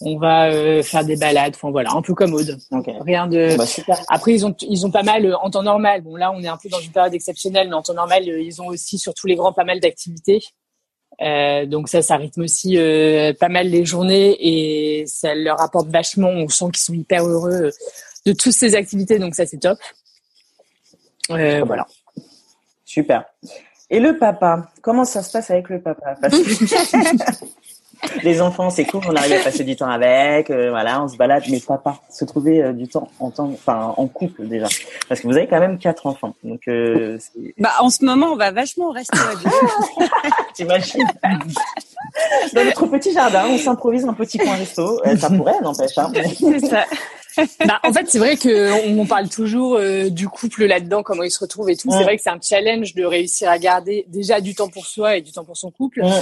on va euh, faire des balades, enfin voilà, un peu comme Aude. Ok. Rien de. Bah, super. Après, ils ont, ils ont pas mal euh, en temps normal. Bon, là, on est un peu dans une période exceptionnelle, mais en temps normal, euh, ils ont aussi sur tous les grands pas mal d'activités. Euh, donc ça, ça rythme aussi euh, pas mal les journées et ça leur apporte vachement. On sent qu'ils sont hyper heureux de toutes ces activités, donc ça c'est top. Euh, voilà. Super. Et le papa, comment ça se passe avec le papa? Parce que les enfants, c'est cool, on arrive à passer du temps avec, euh, voilà, on se balade, mais papa, se trouver euh, du temps en temps, enfin en couple déjà, parce que vous avez quand même quatre enfants, donc euh, Bah en ce moment, on va vachement rester à deux. t'imagines? Dans notre petit jardin, on s'improvise un petit coin resto, ça pourrait, n'empêche. Hein. C'est ça. Bah, en fait, c'est vrai que on parle toujours euh, du couple là-dedans, comment ils se retrouvent et tout. Ouais. C'est vrai que c'est un challenge de réussir à garder déjà du temps pour soi et du temps pour son couple. Ouais.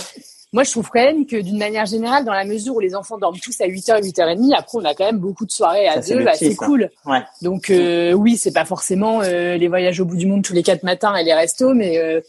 Moi, je trouve quand même que d'une manière générale, dans la mesure où les enfants dorment tous à 8h, 8h30, après, on a quand même beaucoup de soirées à Ça, deux, bah, c'est cool. Ouais. Donc, euh, oui, c'est pas forcément euh, les voyages au bout du monde tous les quatre matins et les restos, mais euh,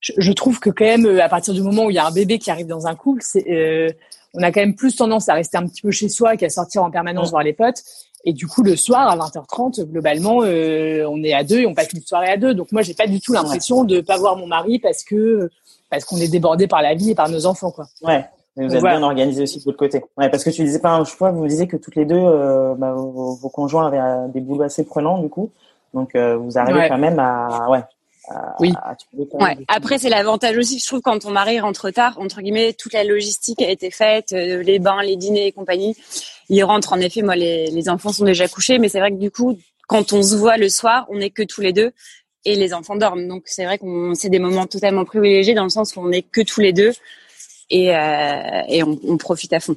je, trouve que quand même, à partir du moment où il y a un bébé qui arrive dans un couple, c'est, euh, on a quand même plus tendance à rester un petit peu chez soi qu'à sortir en permanence Ouais. voir les potes. Et du coup, le soir à 20h30, globalement, euh, on est à deux et on passe une soirée à deux. Donc moi, j'ai pas du tout l'impression de pas voir mon mari parce que parce qu'on est débordé par la vie et par nos enfants, quoi. Ouais. Mais vous êtes voilà. bien organisé aussi de l'autre côté. Ouais, parce que tu disais pas un choix, vous me disiez que toutes les deux, euh, bah, vos, vos conjoints avaient euh, des boulots assez prenants du coup, donc euh, vous arrivez Ouais. quand même à, ouais, à, Oui. à même Ouais. Après, c'est l'avantage aussi, je trouve, quand ton mari rentre tard, entre guillemets, toute la logistique a été faite, euh, les bains, les dîners et compagnie. Il rentre, en effet, moi, les, les enfants sont déjà couchés, mais c'est vrai que du coup, quand on se voit le soir, on n'est que tous les deux et les enfants dorment. Donc, c'est vrai qu'on c'est des moments totalement privilégiés dans le sens où on n'est que tous les deux et, euh, et on, on profite à fond.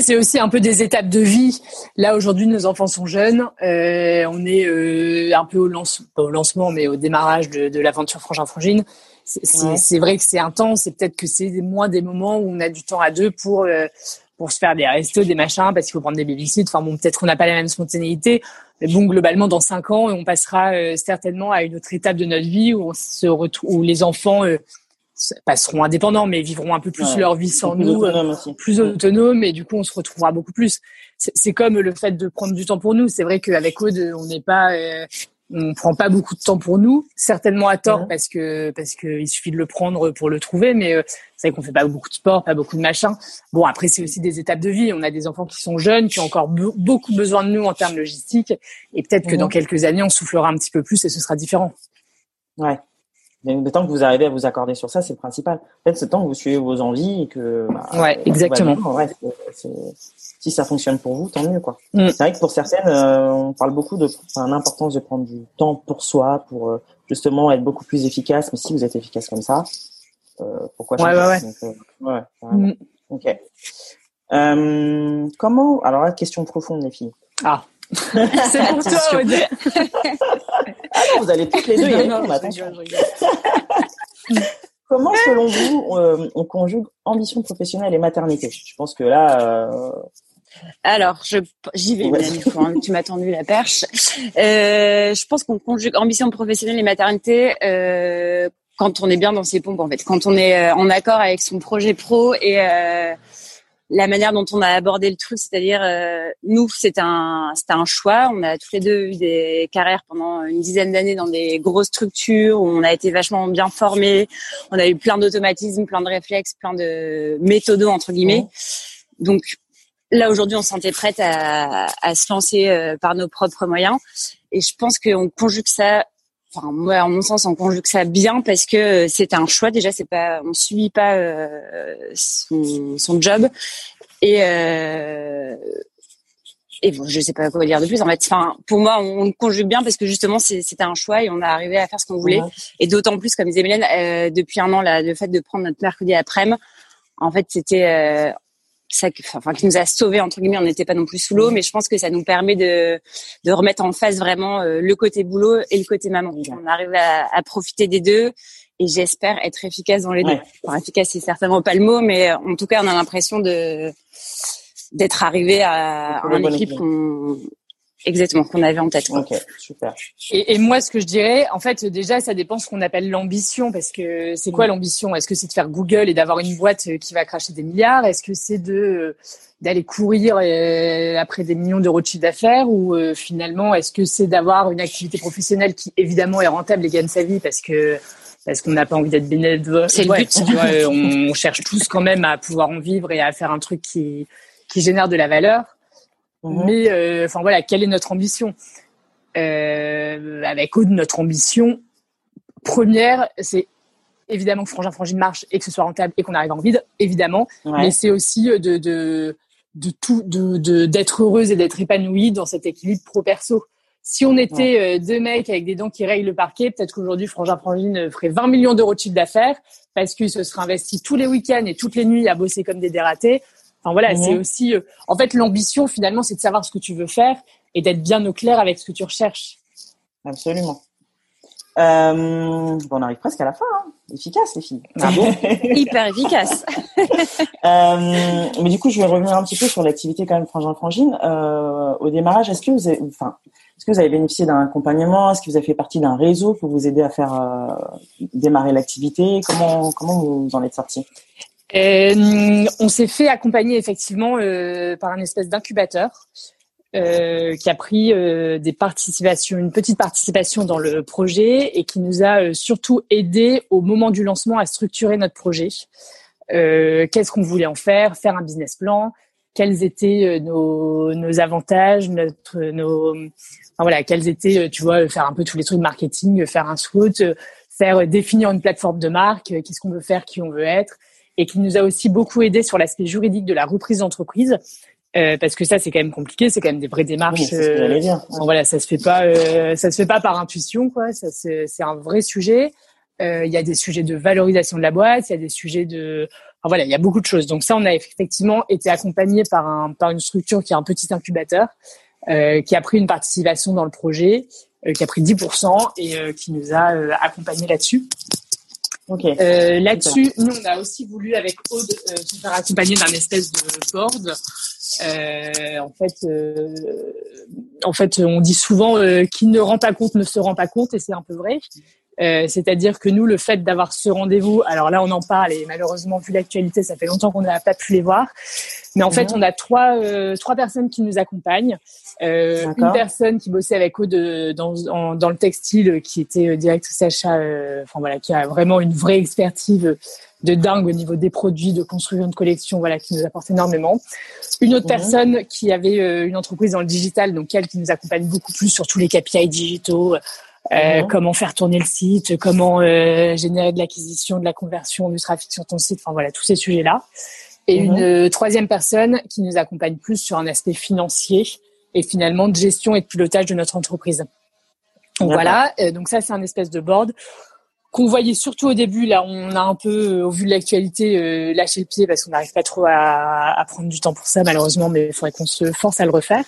C'est aussi un peu des étapes de vie. Là, aujourd'hui, nos enfants sont jeunes. Euh, on est euh, un peu au, lance, pas au lancement, mais au démarrage de, de l'aventure Frangin-Frangine. C'est Ouais. vrai que c'est intense. C'est peut-être que c'est moins des moments où on a du temps à deux pour euh, pour se faire des restos, des machins, parce qu'il faut prendre des babysites. Enfin bon, peut-être qu'on n'a pas la même spontanéité. Mais bon, globalement, dans cinq ans, on passera euh, certainement à une autre étape de notre vie où on se retrouve, où les enfants euh, pas seront indépendants, mais vivront un peu plus Ouais. leur vie sans Plus nous. euh, autonome plus autonome et du coup on se retrouvera beaucoup plus. C'est comme le fait de prendre du temps pour nous. C'est vrai qu'avec Aude, on n'est pas, euh, on prend pas beaucoup de temps pour nous, certainement à tort parce que parce que il suffit de le prendre pour le trouver, mais euh, c'est vrai qu'on fait pas beaucoup de sport, pas beaucoup de machin. Bon après c'est aussi des étapes de vie. On a des enfants qui sont jeunes, qui ont encore be- beaucoup besoin de nous en termes logistiques et peut-être que Mhm. dans quelques années on soufflera un petit peu plus et ce sera différent. Ouais. Mais le temps que vous arrivez à vous accorder sur ça, c'est le principal. En fait, c'est le temps que vous suivez vos envies et que. bah, Ouais, va exactement. bien. Ouais, c'est- c'est- si ça fonctionne pour vous, tant mieux, quoi. Mm. C'est vrai que pour certaines, euh, on parle beaucoup de enfin, l'importance de prendre du temps pour soi, pour euh, justement être beaucoup plus efficace. Mais si vous êtes efficace comme ça, euh, pourquoi Ouais, changer ouais, ouais. Donc, euh, ouais. Mm. Ok. Euh, comment Alors là, question profonde, les filles. Ah, c'est pour toi Ah, vous allez toutes les deux y répondre. Comment, selon vous, euh, on conjugue ambition professionnelle et maternité? Je pense que là, euh, Alors, je j'y vais, Ouais. Hein, tu m'as tendu la perche. Euh, je pense qu'on conjugue ambition professionnelle et maternité euh, quand on est bien dans ses pompes, en fait. Quand on est en accord avec son projet pro et la manière dont on a abordé le truc, c'est-à-dire euh, nous, c'est un, c'était un choix. On a tous les deux eu des carrières pendant une dizaine d'années dans des grosses structures où on a été vachement bien formés. On a eu plein d'automatismes, plein de réflexes, plein de méthodos entre guillemets. Donc là aujourd'hui, on se sentait prête à, à se lancer euh, par nos propres moyens. Et je pense qu'on conjugue ça. Enfin, moi, en mon sens, on conjugue ça bien parce que c'est un choix. Déjà, c'est pas, on subit pas euh, son, son job. Et euh, et bon, je sais pas quoi dire de plus. En fait, enfin, pour moi, on, on conjugue bien parce que justement, c'était un choix et on a arrivé à faire ce qu'on voulait. Et d'autant plus, comme disait Mylène, euh, depuis un an, là, le fait de prendre notre mercredi après-midi, en fait, c'était euh, ça, enfin, qui nous a sauvés entre guillemets. On n'était pas non plus sous l'eau, mais je pense que ça nous permet de de remettre en face vraiment euh, le côté boulot et le côté maman. On arrive à, à profiter des deux et j'espère être efficace dans les deux. Enfin, efficace, c'est certainement pas le mot, mais en tout cas, on a l'impression de d'être arrivé à un équipe qu'on exactement qu'on avait en tête. Ok, super. Et, et, moi, ce que je dirais, en fait, déjà, ça dépend ce qu'on appelle l'ambition, parce que c'est quoi mm. l'ambition? Est-ce que c'est de faire Google et d'avoir une boîte qui va cracher des milliards? Est-ce que c'est de d'aller courir euh, après des millions d'euros de chiffre d'affaires? Ou euh, finalement est-ce que c'est d'avoir une activité professionnelle qui évidemment est rentable et gagne sa vie parce que parce qu'on n'a pas envie d'être bénévole? C'est le but. Tu vois, on cherche tous quand même à pouvoir en vivre et à faire un truc qui qui génère de la valeur. Mhm. Mais euh, enfin voilà, quelle est notre ambition? Euh, Avec Aude, notre ambition première, c'est évidemment que Frangin Frangine marche et que ce soit rentable et qu'on arrive en vide, évidemment. Mais c'est aussi euh, de, de, de tout, de, d'être heureuse et d'être épanouie dans cet équilibre pro-perso. Si on était deux mecs avec des dents qui rayent le parquet, peut-être qu'aujourd'hui Frangin Frangine ferait 20 millions d'euros de chiffre d'affaires parce qu'il se serait investi tous les week-ends et toutes les nuits à bosser comme des dératés. Enfin voilà, c'est aussi, euh, en fait, l'ambition finalement, c'est de savoir ce que tu veux faire et d'être bien au clair avec ce que tu recherches. Absolument. Euh, bon, on arrive presque à la fin. Hein. Efficace, les filles. Ah bon Hyper efficace. euh, mais du coup, je vais revenir un petit peu sur l'activité quand même frangin frangine. Euh, au démarrage, est-ce que vous avez, enfin, est-ce que vous avez bénéficié d'un accompagnement? Est-ce que vous avez fait partie d'un réseau pour vous aider à faire euh, démarrer l'activité? Comment comment vous en êtes sorti? euh, on s'est fait accompagner effectivement euh, par un espèce d'incubateur euh, qui a pris des participations, une petite participation dans le projet et qui nous a surtout aidé au moment du lancement à structurer notre projet. Qu'est-ce qu'on voulait en faire Faire un business plan Quels étaient nos, nos avantages Notre nos enfin, voilà Quels étaient tu vois faire un peu tous les trucs marketing, faire un SWOT, faire définir une plateforme de marque Qu'est-ce qu'on veut faire Qui on veut être et qui nous a aussi beaucoup aidé sur l'aspect juridique de la reprise d'entreprise. Euh, parce que ça c'est quand même compliqué, c'est quand même des vraies démarches. euh, voilà, ça se fait pas, euh, ça se fait pas par intuition quoi. Ça c'est un vrai sujet. Euh, il y a des sujets de valorisation de la boîte, il y a des sujets de, enfin, voilà, il y a beaucoup de choses. Donc ça, on a effectivement été accompagné par un par une structure qui est un petit incubateur, qui a pris une participation dans le projet, qui a pris 10% et qui nous a accompagné là-dessus. Euh, Là-dessus, nous, on a aussi voulu, avec Aude, euh, se faire accompagner d'un espèce de board. Euh, en fait, euh, en fait, on dit souvent euh, qui ne rend pas compte ne se rend pas compte, et c'est un peu vrai. Euh, c'est-à-dire que nous, le fait d'avoir ce rendez-vous, alors là, on en parle et malheureusement, vu l'actualité, ça fait longtemps qu'on n'a pas pu les voir. Mais en fait, mhm. on a trois euh, trois personnes qui nous accompagnent. Euh, une personne qui bossait avec eux de, dans, dans le textile, qui était directrice achat, enfin voilà, qui a vraiment une vraie expertise de dingue au niveau des produits, de construire une collection, voilà, qui nous apporte énormément. Une autre mhm. personne qui avait une entreprise dans le digital, donc elle qui nous accompagne beaucoup plus sur tous les KPI digitaux, euh, comment faire tourner le site, comment euh, générer de l'acquisition, de la conversion, du trafic sur ton site, enfin voilà, tous ces sujets-là. Et mhm. une euh, troisième personne qui nous accompagne plus sur un aspect financier et finalement de gestion et de pilotage de notre entreprise. Donc voilà, donc ça c'est un espèce de board qu'on voyait surtout au début. Là, on a un peu, euh, au vu de l'actualité, euh, lâché le pied parce qu'on n'arrive pas trop à, à, prendre du temps pour ça, malheureusement, mais il faudrait qu'on se force à le refaire.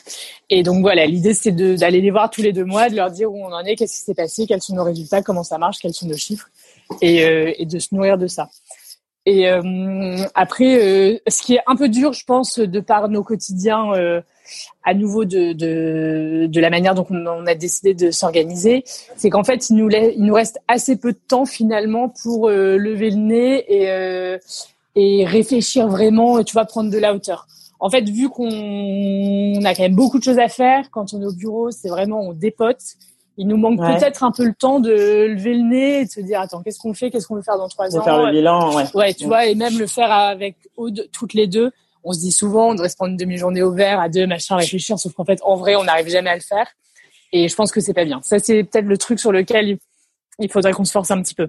Et donc voilà, l'idée c'est d'aller les voir tous les deux mois, de leur dire où on en est, qu'est-ce qui s'est passé, quels sont nos résultats, comment ça marche, quels sont nos chiffres, et, euh, et de se nourrir de ça. Et euh, après, euh, ce qui est un peu dur, je pense, de par nos quotidiens, euh, à nouveau de, de, de, la manière dont on, a décidé de s'organiser, c'est qu'en fait, il nous, il nous reste assez peu de temps finalement pour lever le nez et, et réfléchir vraiment, tu vas prendre de la hauteur. En fait, vu qu'on a quand même beaucoup de choses à faire, quand on est au bureau, c'est vraiment on dépote. Il nous manque peut-être un peu le temps de lever le nez et de se dire attends qu'est-ce qu'on fait qu'est-ce qu'on veut faire dans trois de ans faire le bilan ouais. Ouais tu vois et même le faire avec toutes les deux on se dit souvent on devrait se prendre une demi-journée au vert à deux machin réfléchir sauf qu'en fait en vrai on n'arrive jamais à le faire. Et je pense que c'est pas bien. Ça c'est peut-être le truc sur lequel il faudrait qu'on se force un petit peu.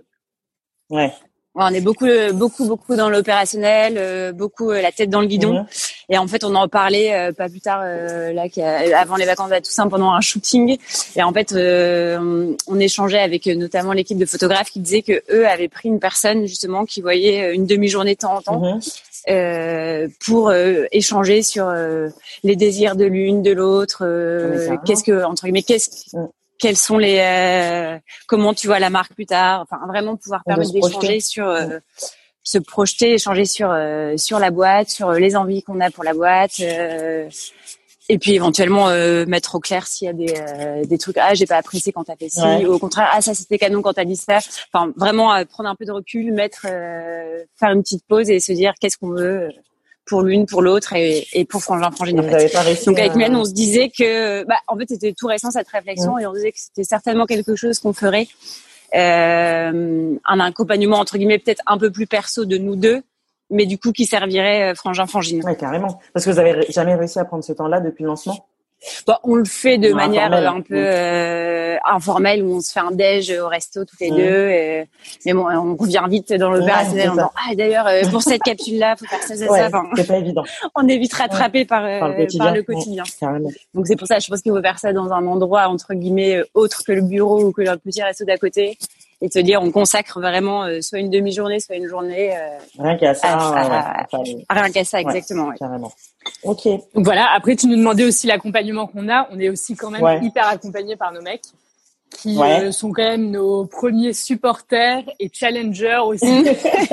Ouais on est beaucoup, beaucoup, beaucoup dans l'opérationnel, euh, beaucoup euh, la tête dans le guidon. Et en fait, on en parlait pas plus tard, là, avant les vacances à Toussaint, pendant un shooting. Et en fait, on, on, échangeait avec notamment l'équipe de photographes qui disaient que eux avaient pris une personne justement qui voyait une demi-journée de temps en temps. Euh, pour euh, échanger sur euh, les désirs de l'une, de l'autre. Euh, qu'est-ce que entre guillemets, qu'est-ce mm. Quels sont les comment tu vois la marque plus tard. Enfin, vraiment pouvoir permettre d'échanger sur mm. se projeter, échanger sur sur la boîte, sur les envies qu'on a pour la boîte. Et puis éventuellement euh, mettre au clair s'il y a des, euh, des trucs ah j'ai pas apprécié quand t'as fait ci ou au contraire ah ça c'était canon quand t'as dit ça enfin vraiment euh, prendre un peu de recul mettre faire une petite pause et se dire qu'est-ce qu'on veut pour l'une pour l'autre et, et pour Frangin Frangine en fait. donc avec Mylène on se disait que bah en fait c'était tout récent cette réflexion et on disait que c'était certainement quelque chose qu'on ferait un accompagnement entre guillemets peut-être un peu plus perso de nous deux mais du coup qui servirait euh, frangin frangine. Ouais, carrément. Parce que vous avez jamais réussi à prendre ce temps-là depuis le lancement? Bon, on le fait de manière un peu euh, informelle où on se fait un déj au resto toutes les deux. mais bon, on revient vite dans le opérationnel en ah d'ailleurs euh, pour cette capsule là, faut faire ça ça ouais, ça. c'est pas évident. On est vite rattrapé par, par, le quotidien. Par le quotidien. Donc c'est pour ça, je pense qu'il faut faire ça dans un endroit entre guillemets autre que le bureau ou que le petit resto d'à côté et te dire on consacre vraiment euh, soit une demi-journée, soit une journée. Euh, rien qu'à ça. rien qu'à ça, exactement. Carrément. Ok. Donc voilà. Après, tu nous demandais aussi l'accompagnement qu'on a. On est aussi quand même hyper accompagné par nos mecs qui euh, sont quand même nos premiers supporters et challengers aussi. Mm.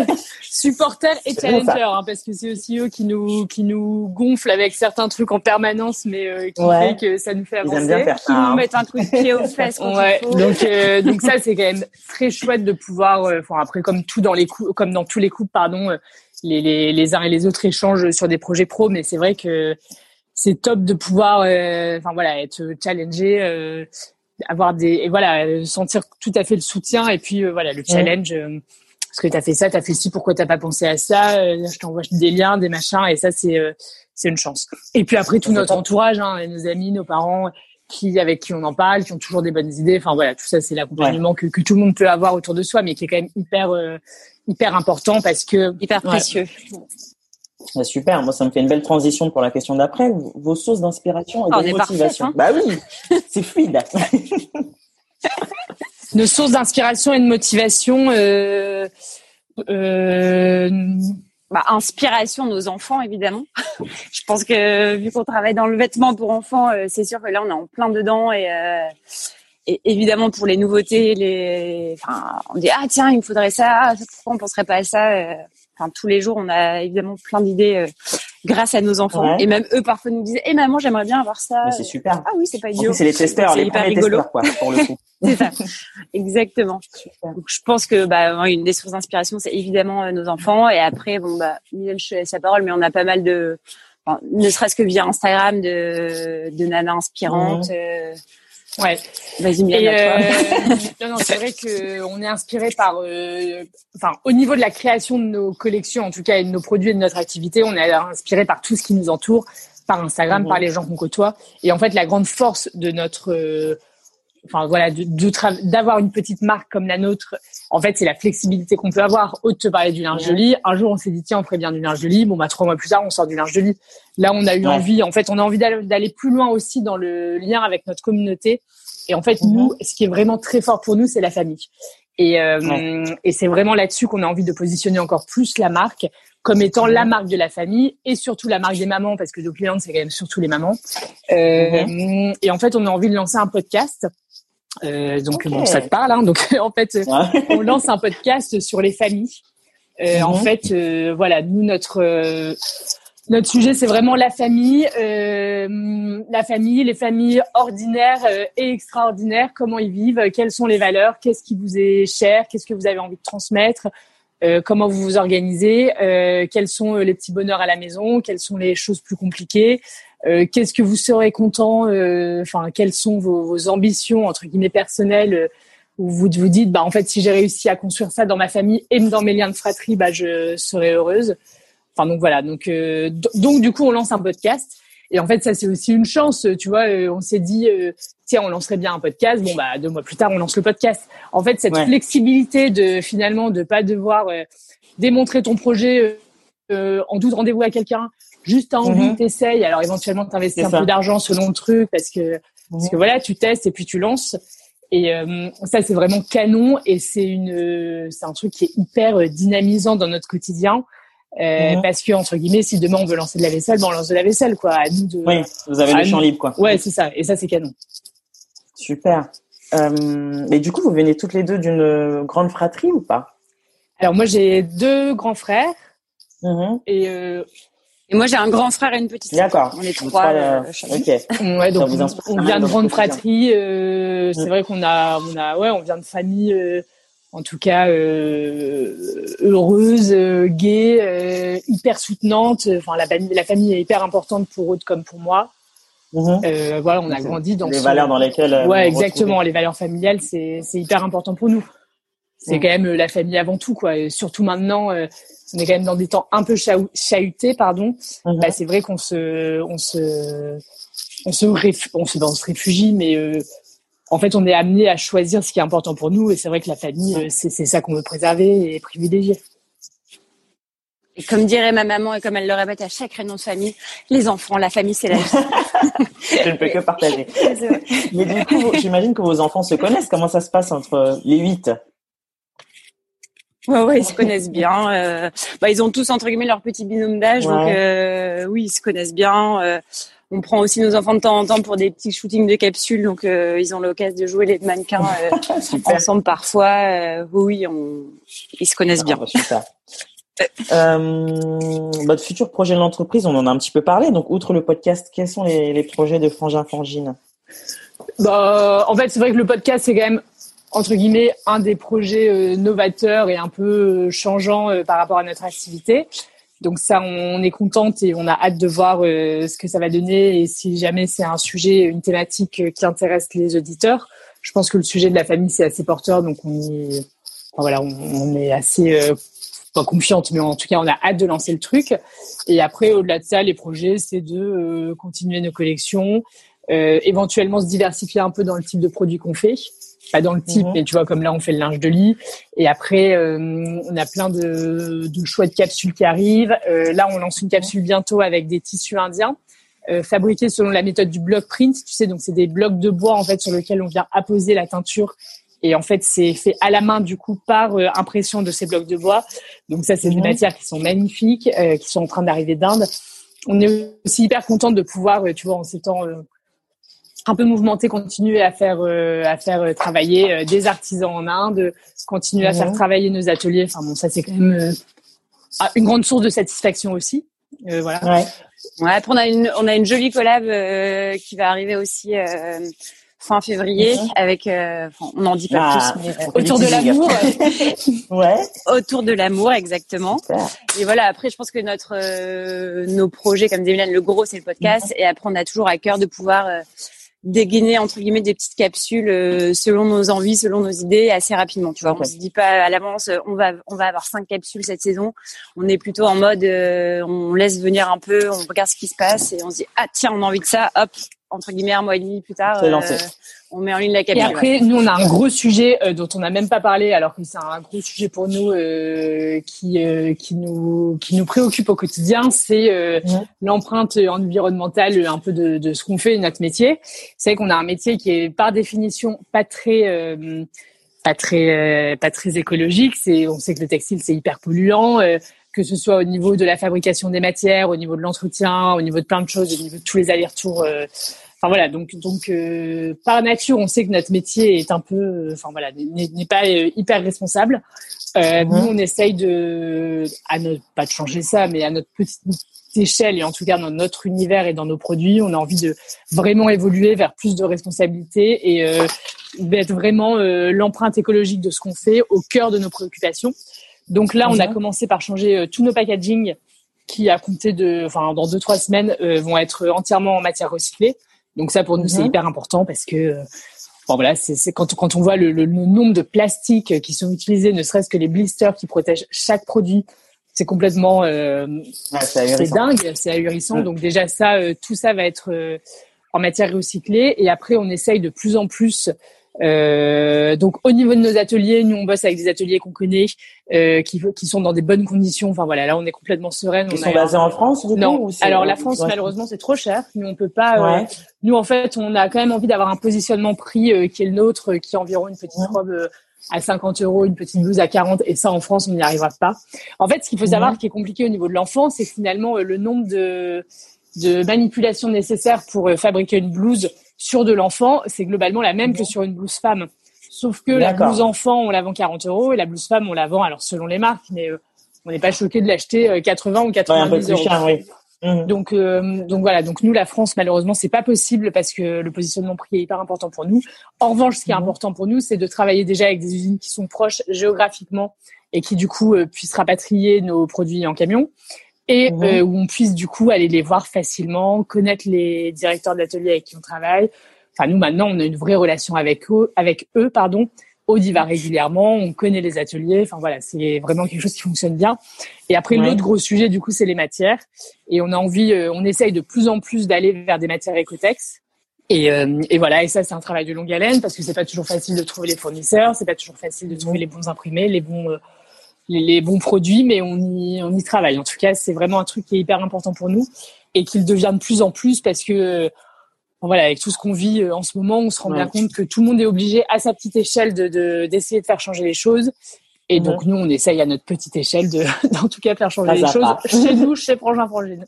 supporters et challengers, hein, parce que c'est aussi eux qui nous qui nous gonflent avec certains trucs en permanence, mais euh, qui fait que ça nous fait avancer, qui nous hein. mettent un coup de pied aux fesses. ouais. Donc euh, donc ça c'est quand même très chouette de pouvoir. Enfin après comme tout dans les coups, comme dans tous les coups, pardon, les, les les uns et les autres échangent sur des projets pro, mais c'est vrai que c'est top de pouvoir, enfin voilà, être challengé avoir des et voilà sentir tout à fait le soutien et puis euh, voilà le challenge euh, parce que tu as fait ça tu as fait ci pourquoi t'as pas pensé à ça euh, je t'envoie des liens des machins et ça c'est c'est une chance. Et puis après tout notre entourage hein, nos amis nos parents qui avec qui on en parle qui ont toujours des bonnes idées enfin voilà tout ça c'est l'accompagnement que, que tout le monde peut avoir autour de soi mais qui est quand même hyper hyper important parce que hyper précieux super, moi ça me fait une belle transition pour la question d'après. Vos sources d'inspiration et ah, de motivation. Hein. bah oui, c'est fluide. Nos sources d'inspiration et de motivation. Euh, euh... Bah, inspiration nos enfants évidemment. Je pense que vu qu'on travaille dans le vêtement pour enfants, euh, c'est sûr que là on est en plein dedans et, euh, et évidemment pour les nouveautés, les, enfin, on dit ah tiens il me faudrait ça, pourquoi on penserait pas à ça euh, enfin tous les jours, on a évidemment plein d'idées euh, grâce à nos enfants. Et même eux parfois nous disaient, eh maman, j'aimerais bien avoir ça. c'est super. Ah oui, c'est pas idiot. C'est les testeurs, les hyper rigolo. testeurs, quoi, pour le coup. c'est ça, exactement. Donc, je pense que bah, une des sources d'inspiration, c'est évidemment euh, nos enfants. Et après, bon bah, je laisse la parole, mais on a pas mal de, ne serait-ce que via Instagram, de, de nanas inspirantes. Euh, Ouais. Vas-y, euh, non, non, c'est vrai que on est inspiré par, euh, enfin, au niveau de la création de nos collections, en tout cas, et de nos produits et de notre activité, on est inspiré par tout ce qui nous entoure, par Instagram, par mhm. les gens qu'on côtoie. Et en fait, la grande force de notre, euh, enfin voilà, d'avoir une petite marque comme la nôtre, en fait, c'est la flexibilité qu'on peut avoir. Au de te parler du linge de lit, un jour on s'est dit tiens, on ferait bien du linge de lit. Bon bah trois mois plus tard, on sort du linge de lit. Là, on a eu envie. En fait, on a envie d'aller plus loin aussi dans le lien avec notre communauté. Et en fait, mhm. nous, ce qui est vraiment très fort pour nous, c'est la famille. Et, euh, et c'est vraiment là-dessus qu'on a envie de positionner encore plus la marque comme étant la marque de la famille et surtout la marque des mamans parce que nos clientes c'est quand même surtout les mamans. Euh, mhm. Et en fait, on a envie de lancer un podcast euh, donc bon, ça te parle. Hein, donc en fait, on lance un podcast sur les familles. Euh, En mhm. fait, euh, voilà, nous notre euh, notre sujet c'est vraiment la famille, la famille, les familles ordinaires et extraordinaires. Comment ils vivent, quelles sont les valeurs, qu'est-ce qui vous est cher, qu'est-ce que vous avez envie de transmettre. Comment vous vous organisez, quels sont les petits bonheurs à la maison, quelles sont les choses plus compliquées, euh, qu'est-ce que vous serez content euh, Enfin, quelles sont vos, vos, ambitions entre guillemets personnelles euh, Où vous vous dites, bah en fait, si j'ai réussi à construire ça dans ma famille et dans mes liens de fratrie, bah je serai heureuse. Enfin donc voilà. Donc donc du coup, on lance un podcast. Et en fait, ça c'est aussi une chance, tu vois. on s'est dit, tiens, on lancerait bien un podcast. Bon bah deux mois plus tard, on lance le podcast. En fait, cette flexibilité de finalement de pas devoir démontrer ton projet en 12 rendez-vous à quelqu'un juste t'as envie, mm t'essayes. Alors éventuellement t'investis un peu d'argent selon le truc parce que parce que voilà, tu testes et puis tu lances. Et euh, ça, c'est vraiment canon et c'est une, c'est un truc qui est hyper euh, dynamisant dans notre quotidien. Euh, mhm. Parce que entre guillemets, si demain on veut lancer de la vaisselle, ben on lance de la vaisselle, quoi. À nous de. Oui, vous avez le champ libre, quoi. Ouais, c'est ça. Et ça, c'est canon. Super. Euh, et du coup, vous venez toutes les deux d'une grande fratrie ou pas? Alors moi, j'ai deux grands frères. Mhm. Et euh, et moi, j'ai un grand frère et une petite sœur. D'accord. On est trois. Euh, ok. Ouais, donc on, vient de grande fratrie. Euh, c'est vrai qu'on a, on a, ouais, on vient de famille, euh, en tout cas euh, heureuse, euh, gay, hyper soutenante. Enfin, la, la famille est hyper importante pour eux comme pour moi. Mm voilà, on a grandi dans les valeurs dans lesquelles. ouais, exactement. Les valeurs familiales, c'est c'est hyper important pour nous. C'est mm. quand même la famille avant tout, quoi. Et surtout maintenant on est quand même dans des temps un peu chahutés, pardon. Mhm. Bah, c'est vrai qu'on se, on se, on se, on se, on se réfugie, mais euh, en fait, on est amené à choisir ce qui est important pour nous. Et c'est vrai que la famille, euh, c'est, c'est ça qu'on veut préserver et privilégier. Et comme dirait ma maman et comme elle le répète à chaque réunion de famille, les enfants, la famille, c'est la vie. Je ne peux que partager. Mais du coup, j'imagine que vos enfants se connaissent. Comment ça se passe entre les huit? Ouais, ouais, ils se connaissent bien. Euh, bah, ils ont tous entre guillemets leur petit binôme d'âge, donc euh, oui, ils se connaissent bien. Euh, on prend aussi nos enfants de temps en temps pour des petits shootings de capsules, donc euh, ils ont l'occasion de jouer les mannequins ensemble parfois. oui, on... ils se connaissent bien. Ah, super. votre futur projet de l'entreprise, on en a un petit peu parlé. Donc, outre le podcast, quels sont les, les projets de Frangin Frangine? Bah, en fait, c'est vrai que le podcast, c'est quand même entre guillemets un des projets euh, novateurs et un peu euh, changeants euh, par rapport à notre activité. Donc ça, on est contente et on a hâte de voir ce que ça va donner et si jamais c'est un sujet, une thématique qui intéresse les auditeurs. Je pense que le sujet de la famille c'est assez porteur, donc on est, voilà, on, est assez pas confiante, mais en tout cas on a hâte de lancer le truc. Et après, au-delà de ça, les projets, c'est de continuer nos collections, éventuellement se diversifier un peu dans le type de produits qu'on fait pas dans le type, mhm. mais tu vois, comme là, on fait le linge de lit. Et après, euh, on a plein de, de choix de capsules qui arrivent. Euh, là, on lance une capsule bientôt avec des tissus indiens. Euh, fabriqués selon la méthode du block print, tu sais, donc c'est des blocs de bois en fait sur lesquels on vient apposer la teinture et en fait c'est fait à la main du coup par euh, impression de ces blocs de bois. Donc ça c'est des mhm. matières qui sont magnifiques, euh, qui sont en train d'arriver d'Inde. On est aussi hyper contente de pouvoir, tu vois, en ces temps un peu mouvementé, continuer à faire euh, à faire euh, travailler euh, des artisans en Inde, continuer à faire travailler nos ateliers. Enfin bon, ça c'est quand même ah, une grande source de satisfaction aussi. voilà. Ouais. ouais. Après on a une on a une jolie collab qui va arriver aussi fin février avec on n'en dit pas ah, plus mais autour de l'amour ouais autour de l'amour exactement et voilà après je pense que notre nos projets comme dit le gros c'est le podcast et après on a toujours à cœur de pouvoir dégainer entre guillemets des petites capsules euh, selon nos envies, selon nos idées assez rapidement. Tu vois, on se dit pas à l'avance euh, on va on va avoir cinq capsules cette saison. On est plutôt en mode euh, on laisse venir un peu, on regarde ce qui se passe et on se dit ah tiens on a envie de ça, hop entre guillemets un mois et demi plus tard on met en ligne la capsule. Et après, nous, on a un gros sujet euh, dont on n'a même pas parlé, alors que c'est un gros sujet pour nous euh, qui euh, qui nous qui nous préoccupe au quotidien, c'est l'empreinte environnementale un peu de, de ce qu'on fait, notre métier. C'est qu'on a un métier qui est par définition pas très pas très pas très écologique. C'est on sait que le textile c'est hyper polluant. Que ce soit au niveau de la fabrication des matières, au niveau de l'entretien, au niveau de plein de choses, au niveau de tous les allers-retours Enfin voilà, donc donc euh, par nature, on sait que notre métier est un peu, euh, enfin voilà, n'est pas euh, hyper responsable. Euh, mhm. Nous, on essaye de, à notre, pas de changer ça, mais à notre petite échelle et en tout cas dans notre univers et dans nos produits, on a envie de vraiment évoluer vers plus de responsabilité et euh, d'être vraiment l'empreinte écologique de ce qu'on fait au cœur de nos préoccupations. Donc là, on a commencé par changer tous nos packaging qui, à compter de, enfin dans deux trois semaines, vont être entièrement en matière recyclée. Donc ça pour nous c'est mhm. hyper important parce que euh, bon voilà c'est quand quand on voit le, le, nombre de plastiques qui sont utilisés, ne serait-ce que les blisters qui protègent chaque produit, c'est complètement euh, c'est dingue, c'est ahurissant. Donc déjà ça, euh, tout ça va être euh, en matière recyclée et après on essaye de plus en plus Euh, donc au niveau de nos ateliers, nous on bosse avec des ateliers qu'on connaît, euh, qui, qui sont dans des bonnes conditions. Enfin voilà, là on est complètement sereine. Ils sont basés en France du Non. Alors la France malheureusement c'est trop cher. Nous on peut pas. Euh, nous en fait on a quand même envie d'avoir un positionnement prix euh, qui est le nôtre, qui est environ une petite robe à 50 euros, une petite blouse à 40, et ça en France on n'y arrivera pas. En fait, ce qu'il faut savoir, qui est compliqué au niveau de l'enfant, c'est finalement le nombre de de manipulations nécessaires pour fabriquer une blouse sur de l'enfant, c'est globalement la même que sur une blouse femme. Sauf que la blouse enfant, on la vend 40 euros et la blouse femme, on la vend, alors selon les marques, mais euh, on n'est pas choqué de l'acheter 80 euh, ou 90 euros. oui. Mmh. Donc, euh, donc voilà. Donc nous, la France, malheureusement, c'est pas possible parce que le positionnement prix est hyper important pour nous. En revanche, ce qui est mmh. important pour nous, c'est de travailler déjà avec des usines qui sont proches géographiquement et qui du coup puissent rapatrier nos produits en camion et euh, où on puisse du coup aller les voir facilement, connaître les directeurs d'atelier avec qui on travaille. Enfin, nous maintenant, on a une vraie relation avec eux, avec eux, pardon. Audi va régulièrement, on connaît les ateliers. Enfin voilà, c'est vraiment quelque chose qui fonctionne bien. Et après, l'autre gros sujet, du coup, c'est les matières. Et on a envie, euh, on essaye de plus en plus d'aller vers des matières écotex. Et, euh, et, voilà, et ça c'est un travail de longue haleine parce que c'est pas toujours facile de trouver les fournisseurs, c'est pas toujours facile de trouver les bons imprimés, les bons les, bons produits, mais on y, on y travaille. En tout cas, c'est vraiment un truc qui est hyper important pour nous et qu'il devient de plus en plus parce que voilà, avec tout ce qu'on vit euh, en ce moment, on se rend bien compte que tout le monde est obligé à sa petite échelle de d'essayer de, faire changer les choses. Et donc nous, on essaye à notre petite échelle de, d'en tout cas faire changer les choses chez nous, chez Frangin Frangine.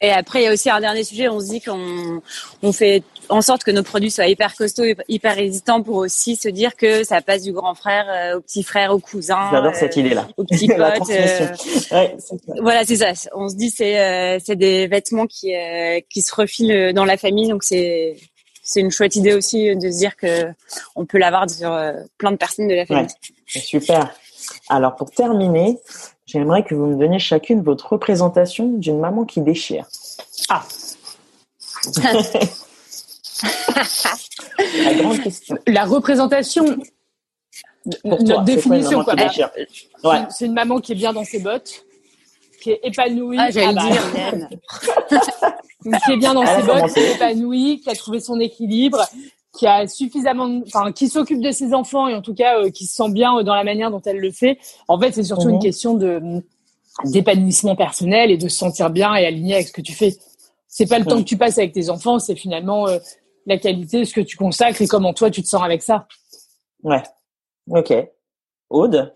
Et après, il y a aussi un dernier sujet. On se dit qu'on on fait en sorte que nos produits soient hyper costauds, hyper résistants pour aussi se dire que ça passe du grand frère euh, au petit frère, au cousin. J'adore cette euh, idée-là. Au petit pote. Euh, ouais, voilà, c'est ça. On se dit c'est c'est des vêtements qui qui se refilent dans la famille, donc c'est c'est une chouette idée aussi de se dire que on peut l'avoir sur plein de personnes de la famille. Ouais, super. Alors pour terminer, J'aimerais que vous me donniez chacune votre représentation d'une maman qui déchire. Ah La grande question. La représentation, notre définition, quoi. Ouais. C'est une maman qui est bien dans ses bottes, qui est épanouie. Ah, j'allais ah, bah, dire, qui est bien dans ses bottes, qui est épanouie, qui a trouvé son équilibre, qui a suffisamment, enfin, qui s'occupe de ses enfants et en tout cas euh, qui se sent bien euh, dans la manière dont elle le fait. En fait, c'est surtout une mhm. question de d'épanouissement personnel et de se sentir bien et aligné avec ce que tu fais. C'est pas le temps que tu passes avec tes enfants, c'est finalement euh, la qualité, ce que tu consacres et comment toi tu te sens avec ça. Ouais. Ok. Aude?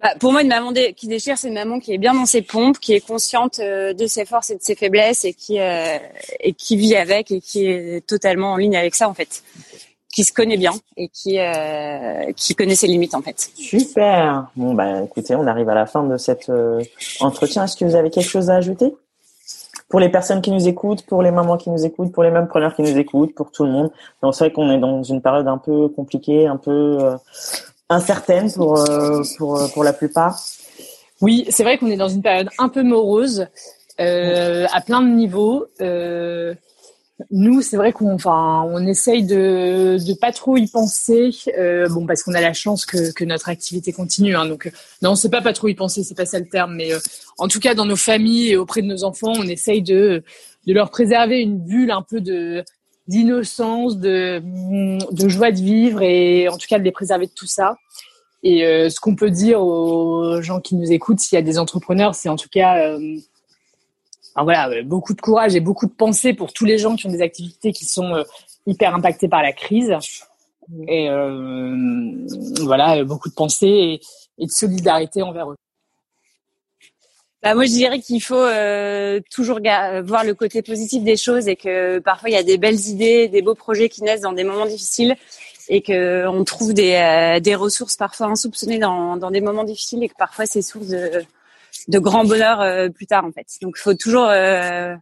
Bah, pour moi, une maman qui déchire, c'est une maman qui est bien dans ses pompes, qui est consciente euh, de ses forces et de ses faiblesses et qui euh, et qui vit avec et qui est totalement en ligne avec ça en fait, qui se connaît bien et qui euh, qui connaît ses limites en fait. Super. Bon bah écoutez, on arrive à la fin de cet entretien. Est-ce que vous avez quelque chose à ajouter? Pour les personnes qui nous écoutent, pour les mamans qui nous écoutent, pour les mêmes preneurs qui nous écoutent, pour tout le monde. Donc c'est vrai qu'on est dans une période un peu compliquée, un peu incertaine pour, euh, pour, pour la plupart. Oui, c'est vrai qu'on est dans une période un peu morose euh, à plein de niveaux. Euh, nous, c'est vrai qu'on enfin, on essaye de de pas trop y penser, euh, bon parce qu'on a la chance que, notre activité continue. Hein, donc non, c'est pas pas trop y penser, c'est pas ça le terme, mais euh, en tout cas dans nos familles et auprès de nos enfants, on essaye de de leur préserver une bulle un peu d'innocence, de, de joie de vivre et en tout cas de les préserver de tout ça. Et euh, ce qu'on peut dire aux gens qui nous écoutent, s'il y a des entrepreneurs, c'est en tout cas euh, voilà, euh, beaucoup de courage et beaucoup de pensée pour tous les gens qui ont des activités qui sont euh, hyper impactées par la crise. Et voilà, beaucoup de pensée et de solidarité envers eux. Bah moi je dirais qu'il faut euh, toujours voir le côté positif des choses et que parfois il y a des belles idées, des beaux projets qui naissent dans des moments difficiles et que on trouve des, euh, des ressources parfois insoupçonnées dans, dans des moments difficiles et que parfois c'est source de, de grand bonheur euh, plus tard en fait. Donc il faut toujours,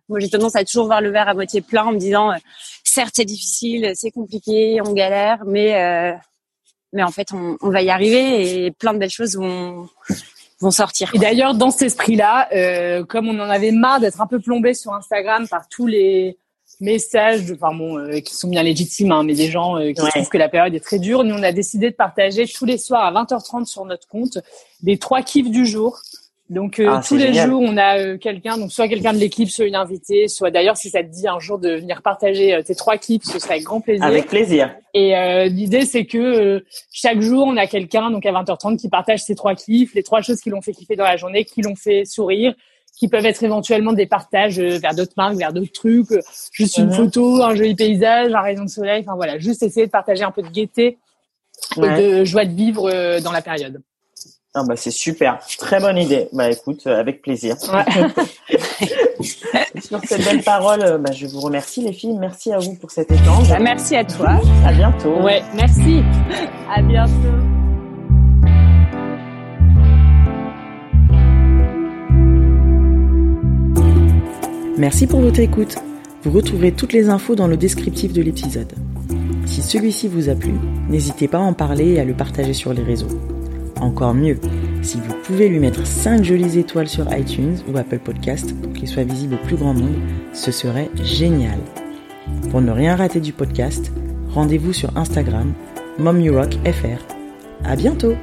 moi j'ai tendance à toujours voir le verre à moitié plein en me disant certes c'est difficile, c'est compliqué, on galère, mais mais en fait on, on va y arriver et plein de belles choses vont vont sortir. Et d'ailleurs, dans cet esprit-là, euh, comme on en avait marre d'être un peu plombé sur Instagram par tous les messages, de, enfin bon, euh, qui sont bien légitimes, hein, mais des gens euh, qui trouvent que la période est très dure, nous on a décidé de partager tous les soirs à 20h30 sur notre compte des trois kiffs du jour. Donc euh, Ah, tous les génial. jours, on a euh, quelqu'un, donc soit quelqu'un de l'équipe, soit une invitée, soit d'ailleurs si ça te dit un jour de venir partager euh, tes trois clips, ce serait avec grand plaisir. Avec plaisir. Et euh, l'idée c'est que euh, chaque jour, on a quelqu'un donc à 20h30 qui partage ses trois kiffs, les trois choses qui l'ont fait kiffer dans la journée, qui l'ont fait sourire, qui peuvent être éventuellement des partages euh, vers d'autres marques, vers d'autres trucs, euh, juste une Mhm. photo, un joli paysage, un rayon de soleil, enfin voilà, juste essayer de partager un peu de gaieté Ouais. et de joie de vivre euh, dans la période. Ah bah c'est super, très bonne idée. Bah écoute, euh, avec plaisir. Ouais. Sur cette belle parole, euh, bah, je vous remercie les filles. Merci à vous pour cet échange. Bah, merci à toi. À bientôt. ouais, merci. À bientôt. Merci pour votre écoute. Vous retrouverez toutes les infos dans le descriptif de l'épisode. Si celui-ci vous a plu, n'hésitez pas à en parler et à le partager sur les réseaux. Encore mieux, si vous pouvez lui mettre 5 jolies étoiles sur iTunes ou Apple Podcast pour qu'il soit visible au plus grand nombre, ce serait génial. Pour ne rien rater du podcast, rendez-vous sur Instagram, MomYouRockFR. À bientôt!